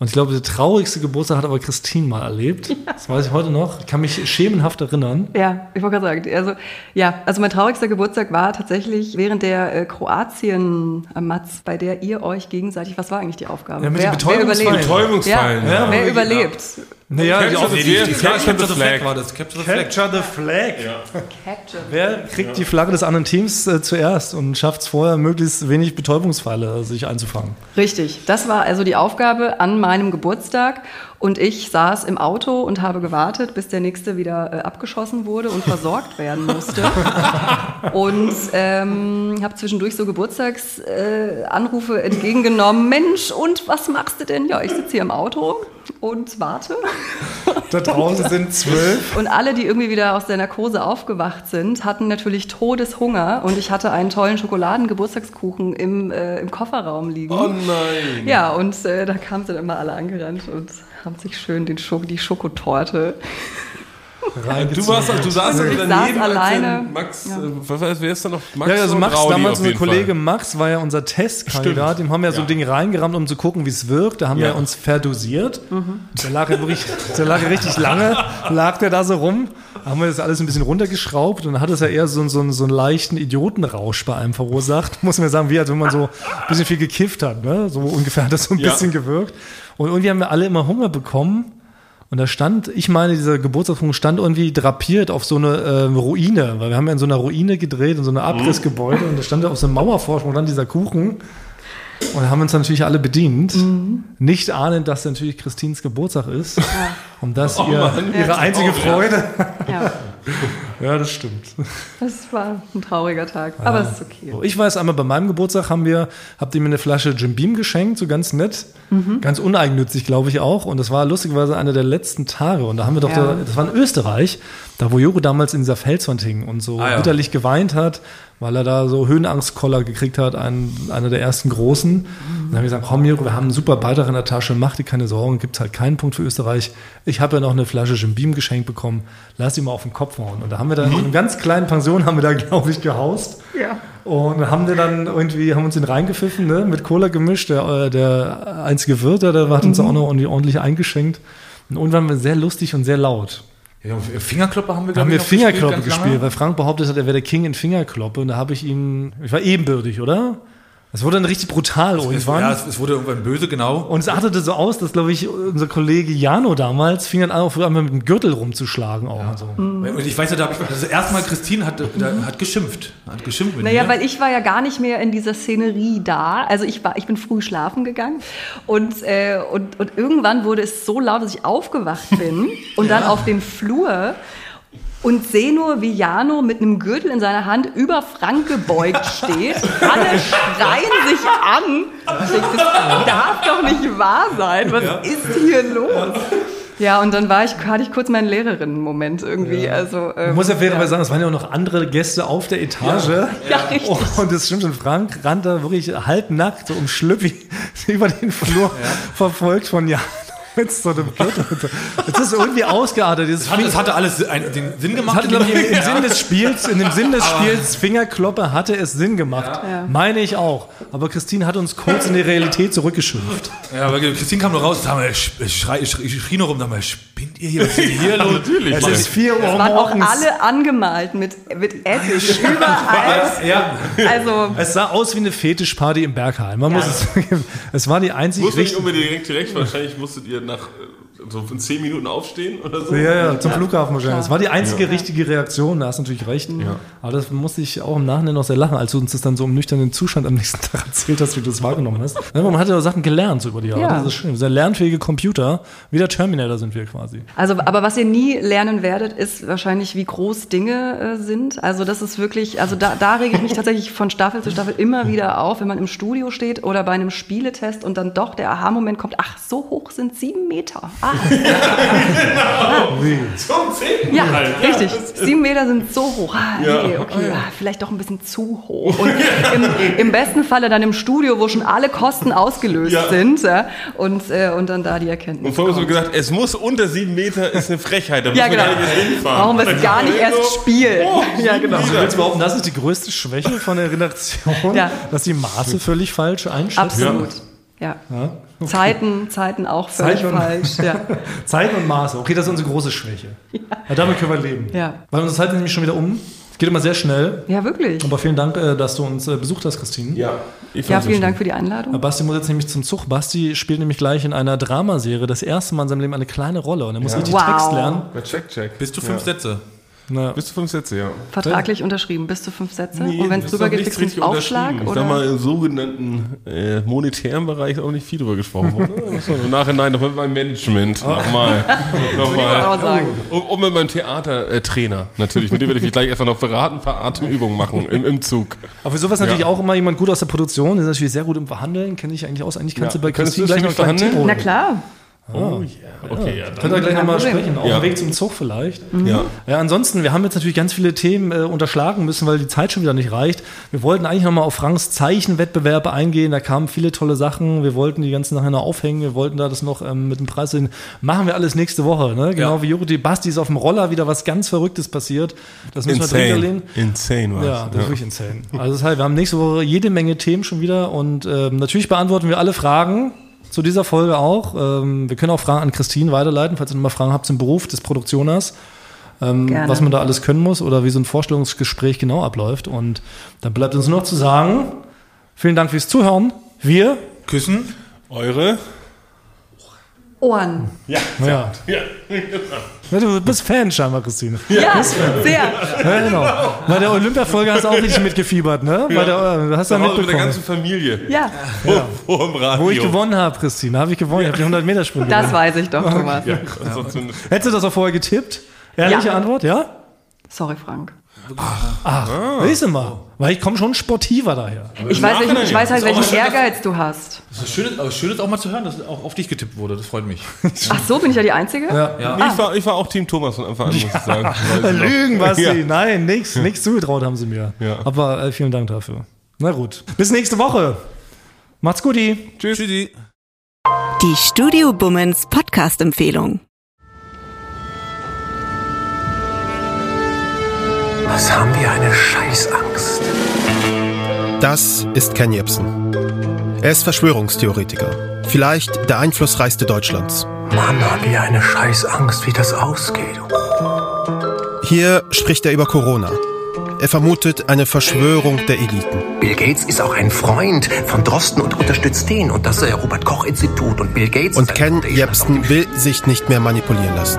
[SPEAKER 2] Und ich glaube, der traurigste Geburtstag hat aber Christine mal erlebt. Das weiß ich heute noch. Ich kann mich schemenhaft erinnern.
[SPEAKER 7] Ja, ich wollte gerade sagen, also ja, also mein traurigster Geburtstag war tatsächlich während der äh, Kroatien-Matz, bei der ihr euch gegenseitig, was war eigentlich die Aufgabe?
[SPEAKER 2] Ja, mit
[SPEAKER 7] wer,
[SPEAKER 2] den
[SPEAKER 7] wer
[SPEAKER 2] Betäubungsfallen.
[SPEAKER 7] überlebt?
[SPEAKER 1] Betäubungsfallen,
[SPEAKER 7] Ja,
[SPEAKER 1] ja.
[SPEAKER 7] wer
[SPEAKER 2] Ja.
[SPEAKER 7] überlebt?
[SPEAKER 2] Naja,
[SPEAKER 1] Capture
[SPEAKER 2] die
[SPEAKER 1] Flag.
[SPEAKER 2] die
[SPEAKER 1] Capture the Flag.
[SPEAKER 3] war das. Capture the Flag.
[SPEAKER 2] Capture the Flag.
[SPEAKER 7] Capture.
[SPEAKER 2] Wer kriegt die Flagge des anderen Teams äh, zuerst und schafft es vorher, möglichst wenig Betäubungspfeile sich einzufangen?
[SPEAKER 7] Richtig, das war also die Aufgabe an meinem Geburtstag und ich saß im Auto und habe gewartet, bis der nächste wieder äh, abgeschossen wurde und versorgt werden musste. und ähm, habe zwischendurch so Geburtstagsanrufe äh, entgegengenommen. Mensch, und was machst du denn? Ja, ich sitze hier im Auto und warte.
[SPEAKER 2] Da draußen sind zwölf.
[SPEAKER 7] Und alle, die irgendwie wieder aus der Narkose aufgewacht sind, hatten natürlich Todeshunger und ich hatte einen tollen Schokoladengeburtstagskuchen im, äh, im Kofferraum liegen.
[SPEAKER 1] Oh nein.
[SPEAKER 7] Ja, und äh, da kamen sie dann immer alle angerannt und haben sich schön den Schoko, die Schokotorte
[SPEAKER 1] Du warst, du saßt
[SPEAKER 7] Ich
[SPEAKER 1] daneben,
[SPEAKER 7] saß alleine.
[SPEAKER 1] Max, äh, wer, ist da noch? Max
[SPEAKER 2] Ja, also
[SPEAKER 1] und
[SPEAKER 2] Max,
[SPEAKER 1] Raudi
[SPEAKER 2] damals unser Kollege
[SPEAKER 1] Fall.
[SPEAKER 2] Max war ja unser Testkandidat.
[SPEAKER 1] Stimmt.
[SPEAKER 2] Dem haben wir so ein
[SPEAKER 1] Ja.
[SPEAKER 2] Ding reingerammt, um zu gucken, wie es wirkt. Da haben
[SPEAKER 1] Ja.
[SPEAKER 2] wir uns verdosiert. Der, lag ja wirklich, der lag ja richtig lange, lag der da so rum. Da haben wir das alles ein bisschen runtergeschraubt und dann hat es ja eher so, so, so einen leichten Idiotenrausch bei einem verursacht. Muss man sagen, wie als wenn man so ein bisschen viel gekifft hat. Ne? So ungefähr hat das so ein
[SPEAKER 1] Ja.
[SPEAKER 2] bisschen gewirkt. Und irgendwie haben wir alle immer Hunger bekommen. Und da stand, ich meine, dieser Geburtstagskuchen stand irgendwie drapiert auf so eine ähm, Ruine, weil wir haben ja in so einer Ruine gedreht, in so einem Abrissgebäude und da stand auf so einem Mauervorsprung dann dieser Kuchen. Und da haben wir uns natürlich alle bedient, nicht ahnend, dass natürlich Christins Geburtstag ist und das ihr,
[SPEAKER 1] Mann.
[SPEAKER 2] ihre
[SPEAKER 7] Ja.
[SPEAKER 2] einzige
[SPEAKER 1] Oh, ja.
[SPEAKER 2] Freude.
[SPEAKER 7] Ja,
[SPEAKER 2] Ja, das stimmt.
[SPEAKER 7] das war ein trauriger Tag. Aber es ist okay.
[SPEAKER 2] So, Ich weiß einmal, bei meinem Geburtstag haben wir, habt ihr mir eine Flasche Jim Beam geschenkt, so ganz nett, ganz uneigennützig, glaube ich auch. Und das war lustigerweise einer der letzten Tage. Und da haben wir doch,
[SPEAKER 7] Ja.
[SPEAKER 2] da, das war in Österreich, da wo Joko damals in dieser Felswand hing und so
[SPEAKER 3] Ah, ja.
[SPEAKER 2] bitterlich geweint hat, weil er da so Höhenangstkoller gekriegt hat, ein, einer der ersten großen. Dann haben wir gesagt, komm Joko, wir haben einen super Beitrag in der Tasche, mach dir keine Sorgen, gibt's halt keinen Punkt für Österreich. Ich habe ja noch eine Flasche Jim Beam geschenkt bekommen, lass ihn mal auf den Kopf hauen. Und da haben wir da in einer ganz kleinen Pension, haben wir da, glaube ich, gehaust.
[SPEAKER 7] Ja.
[SPEAKER 2] Und haben wir dann irgendwie, haben uns den reingepfiffen, ne, mit Cola gemischt. Der, äh, der einzige Wirt, der, der hat uns auch noch ordentlich, ordentlich eingeschenkt. Und irgendwann waren wir sehr lustig und sehr laut.
[SPEAKER 3] Ja, Fingerklopper haben wir,
[SPEAKER 2] Da
[SPEAKER 3] glaub
[SPEAKER 2] haben wir Fingerkloppe gespielt,
[SPEAKER 3] lange.
[SPEAKER 2] weil Frank behauptet hat, er wäre der King in Fingerkloppe. Und da habe ich ihn, ich war ebenbürtig, oder? Das wurde dann richtig brutal
[SPEAKER 3] Es,
[SPEAKER 2] irgendwann.
[SPEAKER 3] ja, es, es wurde irgendwann böse, genau.
[SPEAKER 2] und es artete so aus, dass, glaube ich, unser Kollege Jano damals fing dann an, auf einmal mit dem Gürtel rumzuschlagen auch und so.
[SPEAKER 3] Und ich weiß ja, da habe ich das erste Mal Christine hat, da, hat geschimpft. Hat geschimpft mit
[SPEAKER 7] Naja,
[SPEAKER 3] mir.
[SPEAKER 7] weil ich war ja gar nicht mehr in dieser Szenerie da. Also ich war, ich bin früh schlafen gegangen und, äh, und, und irgendwann wurde es so laut, dass ich aufgewacht bin und dann auf den Flur und sehe nur, wie Jano mit einem Gürtel in seiner Hand über Frank gebeugt steht. Alle schreien sich an. Ich denke, das darf doch nicht wahr sein. Was ist hier los? Ja, und dann war ich, hatte ich kurz meinen Lehrerinnen-Moment irgendwie. Also,
[SPEAKER 2] Ich
[SPEAKER 7] ähm,
[SPEAKER 2] muss ja fairerweise sagen, es waren ja auch noch andere Gäste auf der Etage.
[SPEAKER 7] Ja, richtig.
[SPEAKER 2] Und das stimmt schon, Frank rannt da wirklich halbnackt, so um Schlüppi über den Flur, verfolgt von Jan mit so einem Gürtel. Jetzt ist es irgendwie ausgeartet. Dieses
[SPEAKER 3] das, hatte, das hatte alles einen, den Sinn gemacht.
[SPEAKER 2] hatte, glaube ich, im, im Sinn des Spiels, in dem Sinn des Spiels Fingerkloppe hatte es Sinn gemacht.
[SPEAKER 7] Ja.
[SPEAKER 2] Meine ich auch. Aber Christine hat uns kurz in die Realität zurückgeschimpft.
[SPEAKER 3] ja, aber Christine kam nur raus, sag mal, ich, ich, schrei, ich, ich schrie nur rum, sag mal, spinnt ihr hier? Was ist hier los?
[SPEAKER 1] natürlich.
[SPEAKER 2] Es ist 4 Uhr
[SPEAKER 7] waren auch
[SPEAKER 2] morgens.
[SPEAKER 7] alle angemalt mit, mit Essig überall.
[SPEAKER 3] Ja,
[SPEAKER 7] Also,
[SPEAKER 2] Es sah aus wie eine Fetischparty im Bergheim. Man muss es sagen. Es war die einzig
[SPEAKER 1] Musst du nicht
[SPEAKER 2] richtige.
[SPEAKER 1] unbedingt direkt, direkt, wahrscheinlich musstet ihr nach äh, so in zehn Minuten aufstehen oder so.
[SPEAKER 2] Ja, ja, zum Flughafen wahrscheinlich. Das war die einzige richtige Reaktion, da hast du natürlich recht. Aber das musste ich auch im Nachhinein noch sehr lachen, als du uns das dann so im nüchternen Zustand am nächsten Tag erzählt hast, wie du das wahrgenommen hast. Ja, man hat ja auch Sachen gelernt so über die Jahre.
[SPEAKER 7] Ja.
[SPEAKER 2] Das ist schön. Sehr lernfähige Computer. Wie der Terminator sind wir quasi.
[SPEAKER 7] also, aber was ihr nie lernen werdet, ist wahrscheinlich, wie groß Dinge äh, sind. Also das ist wirklich, also da, da rege ich mich tatsächlich von Staffel zu Staffel immer wieder auf, wenn man im Studio steht oder bei einem Spieletest und dann doch der Aha-Moment kommt, ach, so hoch sind sieben Meter. Ah,
[SPEAKER 1] Zum zehnten
[SPEAKER 7] ja,
[SPEAKER 1] Mal.
[SPEAKER 7] richtig. Sieben Meter sind so hoch. Ah,
[SPEAKER 1] Ja.
[SPEAKER 7] nee, okay, ah, vielleicht doch ein bisschen zu hoch. Und im, im besten Falle dann im Studio, wo schon alle Kosten ausgelöst
[SPEAKER 1] Ja.
[SPEAKER 7] sind ja, und, äh, und dann da die Erkenntnis
[SPEAKER 1] Und vorher hast du gesagt, es muss unter sieben Meter, ist eine Frechheit. Da
[SPEAKER 7] Ja,
[SPEAKER 1] muss man
[SPEAKER 7] genau.
[SPEAKER 1] gar nicht erst hinfahren.
[SPEAKER 7] Brauchen wir es gar nicht erst
[SPEAKER 1] so,
[SPEAKER 7] spielen.
[SPEAKER 1] oh,
[SPEAKER 7] ja, genau.
[SPEAKER 2] Du willst behaupten, das ist die größte Schwäche von der Redaktion,
[SPEAKER 7] Ja.
[SPEAKER 2] dass die Maße völlig falsch einschätzen.
[SPEAKER 7] Absolut. Ja. Zeiten, Zeiten auch völlig
[SPEAKER 2] Zeiten und-
[SPEAKER 7] falsch. Ja.
[SPEAKER 2] Zeiten und Maße. Okay, das ist unsere große Schwäche. Ja. damit können wir leben.
[SPEAKER 7] Ja.
[SPEAKER 2] Weil unsere Zeit ist nämlich schon wieder um. Es geht immer sehr schnell.
[SPEAKER 7] ja, wirklich.
[SPEAKER 2] Aber vielen Dank, äh, dass du uns äh, besucht hast, Christine.
[SPEAKER 1] Ja, ich
[SPEAKER 7] Ja, vielen
[SPEAKER 1] schön.
[SPEAKER 7] Dank für die Einladung.
[SPEAKER 2] Basti muss jetzt nämlich zum Zug. Basti spielt nämlich gleich in einer Dramaserie das erste Mal in seinem Leben eine kleine Rolle und er muss richtig
[SPEAKER 7] Wow.
[SPEAKER 2] Text lernen.
[SPEAKER 1] Ja, check, check.
[SPEAKER 3] bis zu fünf Sätze.
[SPEAKER 2] Na,
[SPEAKER 1] Bis zu fünf Sätze, ja.
[SPEAKER 7] Vertraglich unterschrieben, bis zu fünf Sätze.
[SPEAKER 1] Nee,
[SPEAKER 7] und wenn es drüber geht, kriegst du einen Aufschlag? Oder?
[SPEAKER 1] Ich sag mal, im sogenannten äh, monetären Bereich ist auch nicht viel drüber gesprochen worden. Im Nachhinein noch mit meinem Management. Nochmal.
[SPEAKER 7] Auch
[SPEAKER 1] Nochmal.
[SPEAKER 7] sagen.
[SPEAKER 1] Und, und mit meinem Theatertrainer natürlich. Mit dem werde ich mich gleich erstmal noch beraten, ein paar Atemübungen machen im, im Zug.
[SPEAKER 2] aber für sowas natürlich auch immer jemand gut aus der Produktion. Der ist natürlich sehr gut im Verhandeln. Kenne ich eigentlich aus. Eigentlich kannst
[SPEAKER 1] Ja.
[SPEAKER 2] du bei Christine
[SPEAKER 1] du
[SPEAKER 2] gleich noch einen
[SPEAKER 1] verhandeln?
[SPEAKER 7] Na klar.
[SPEAKER 1] Oh yeah. Okay, ja.
[SPEAKER 2] Könnt ihr gleich nochmal sprechen, auf
[SPEAKER 1] Ja.
[SPEAKER 2] dem Weg zum Zug vielleicht.
[SPEAKER 1] Ja.
[SPEAKER 2] Ja, ansonsten, wir haben jetzt natürlich ganz viele Themen äh, unterschlagen müssen, weil die Zeit schon wieder nicht reicht. Wir wollten eigentlich nochmal auf Franks Zeichenwettbewerbe eingehen, da kamen viele tolle Sachen. Wir wollten die ganzen nachher noch aufhängen, wir wollten da das noch ähm, mit dem Preis sehen. Machen wir alles nächste Woche, ne? Genau
[SPEAKER 3] Ja.
[SPEAKER 2] wie Juri Basti ist auf dem Roller wieder was ganz Verrücktes passiert. Das müssen wir drunter
[SPEAKER 1] Insane. Insane war
[SPEAKER 2] Ja, das ist wirklich insane. Also das heißt, wir haben nächste Woche jede Menge Themen schon wieder und ähm, natürlich beantworten wir alle Fragen zu dieser Folge auch. Ähm, wir können auch Fragen an Christine weiterleiten, falls ihr nochmal Fragen habt zum Beruf des Produktioners, ähm,
[SPEAKER 7] Gerne.
[SPEAKER 2] was man da alles können muss oder wie so ein Vorstellungsgespräch genau abläuft. Und dann bleibt uns nur noch zu sagen, vielen Dank fürs Zuhören. Wir,
[SPEAKER 3] Küssen.
[SPEAKER 1] Eure?
[SPEAKER 7] Ohren.
[SPEAKER 2] ja, ja. du bist Fan scheinbar, Christine.
[SPEAKER 7] Ja, sehr.
[SPEAKER 2] Ja, genau. Bei der Olympia-Folge hast du auch richtig mitgefiebert, ne? Bei der, du hast ja
[SPEAKER 1] Zu Hause mit der
[SPEAKER 2] mitbekommen.
[SPEAKER 1] ganzen Familie.
[SPEAKER 7] Ja,
[SPEAKER 1] vor dem Radio.
[SPEAKER 2] Wo ich gewonnen habe, Christine, habe ich gewonnen. Ich habe die 100 Meter Sprint
[SPEAKER 7] das
[SPEAKER 2] gewonnen.
[SPEAKER 7] weiß ich doch, Thomas.
[SPEAKER 1] Ja,
[SPEAKER 2] Hättest du das auch vorher getippt? Ehrliche
[SPEAKER 7] Ja.
[SPEAKER 2] Antwort, ja?
[SPEAKER 7] Sorry, Frank.
[SPEAKER 2] Ach, weißt du mal. Weil ich komme schon sportiver daher.
[SPEAKER 7] Ich weiß, ich, ich weiß halt, welchen
[SPEAKER 3] schön, dass-
[SPEAKER 7] Ehrgeiz du hast.
[SPEAKER 3] Das ist schön, aber schön ist auch mal zu hören, dass auch auf dich getippt wurde. Das freut mich.
[SPEAKER 7] Ach so, bin ich ja die Einzige?
[SPEAKER 3] Ja.
[SPEAKER 1] ich, war, ich war auch Team Thomas von Anfang an, muss ich sagen. Noch.
[SPEAKER 2] Lügen, Basti.
[SPEAKER 1] Ja.
[SPEAKER 2] Nein, nichts nichts zugetraut haben sie mir.
[SPEAKER 1] Ja.
[SPEAKER 2] Aber äh, vielen Dank dafür. Na gut. Bis nächste Woche. Macht's gut.
[SPEAKER 3] Tschüss. Tschüssi.
[SPEAKER 8] Die Studio Bummens Podcast-Empfehlung.
[SPEAKER 9] Was haben wir eine Scheißangst?
[SPEAKER 10] Das ist Ken Jebsen. Er ist Verschwörungstheoretiker. Vielleicht der einflussreichste Deutschlands.
[SPEAKER 9] Mann, haben wir eine Scheißangst, wie das ausgeht.
[SPEAKER 10] Hier spricht er über Corona. Er vermutet eine Verschwörung der Eliten.
[SPEAKER 9] Bill Gates ist auch ein Freund von Drosten und unterstützt den und das äh, Robert-Koch-Institut und Bill Gates.
[SPEAKER 10] Und
[SPEAKER 9] ist
[SPEAKER 10] Ken Jebsen will sich nicht mehr manipulieren lassen.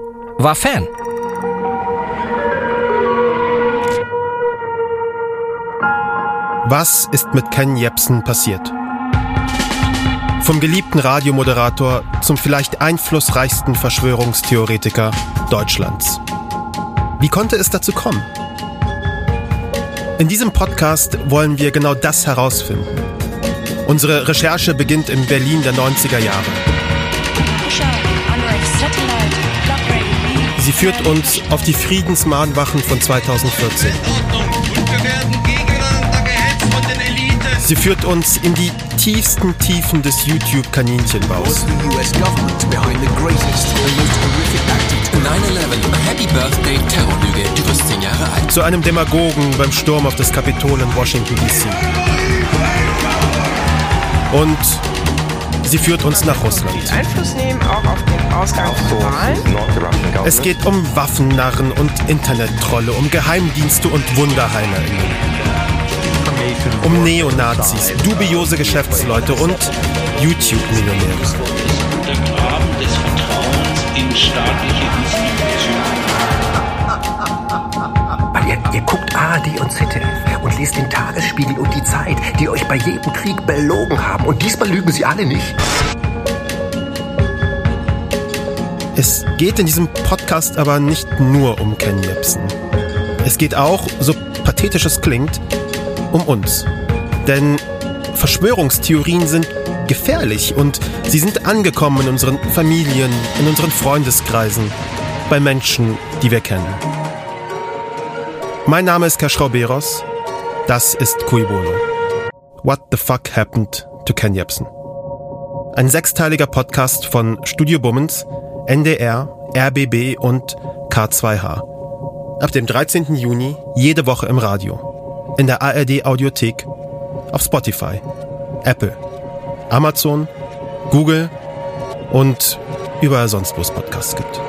[SPEAKER 11] war Fan.
[SPEAKER 10] Was ist mit Ken Jebsen passiert? Vom geliebten Radiomoderator zum vielleicht einflussreichsten Verschwörungstheoretiker Deutschlands. Wie konnte es dazu kommen? In diesem Podcast wollen wir genau das herausfinden. Unsere Recherche beginnt in Berlin der 90er Jahre. Sie führt uns auf die Friedensmahnwachen von 2014. Sie führt uns in die tiefsten Tiefen des YouTube-Kaninchenbaus.
[SPEAKER 12] 9-11, Happy Birthday Terrorlüge. Du wirst 10 Jahre alt.
[SPEAKER 10] Zu einem Demagogen beim Sturm auf das Kapitol in Washington, D.C. Und sie führt uns nach Russland.
[SPEAKER 13] Einfluss nehmen auch auf den Ausgang von Wahlen.
[SPEAKER 10] Es geht um Waffennarren und Internettrolle, um Geheimdienste und WunderheilerInnen. Um Neonazis, dubiose Geschäftsleute und YouTube-Millionäre.
[SPEAKER 14] Der Graben des Vertrauens in staatliche Institutionen.
[SPEAKER 9] Ihr, ihr guckt ARD und ZDF und lest den Tagesspiegel und die Zeit, die euch bei jedem Krieg belogen haben. Und diesmal lügen sie alle nicht.
[SPEAKER 10] Es geht in diesem Podcast aber nicht nur um Ken Jebsen. Es geht auch, so pathetisch es klingt, um uns. Denn Verschwörungstheorien sind gefährlich und sie sind angekommen in unseren Familien, in unseren Freundeskreisen, bei Menschen, die wir kennen. Mein Name ist Kaschrauberos. Das ist Cui Bono. What the fuck happened to Ken Jebsen? Ein sechsteiliger Podcast von Studio Bummens, NDR, RBB und K2H. Ab dem 13. Juni jede Woche im Radio. In der ARD Audiothek, auf Spotify, Apple, Amazon, Google und überall sonst, wo es Podcasts gibt.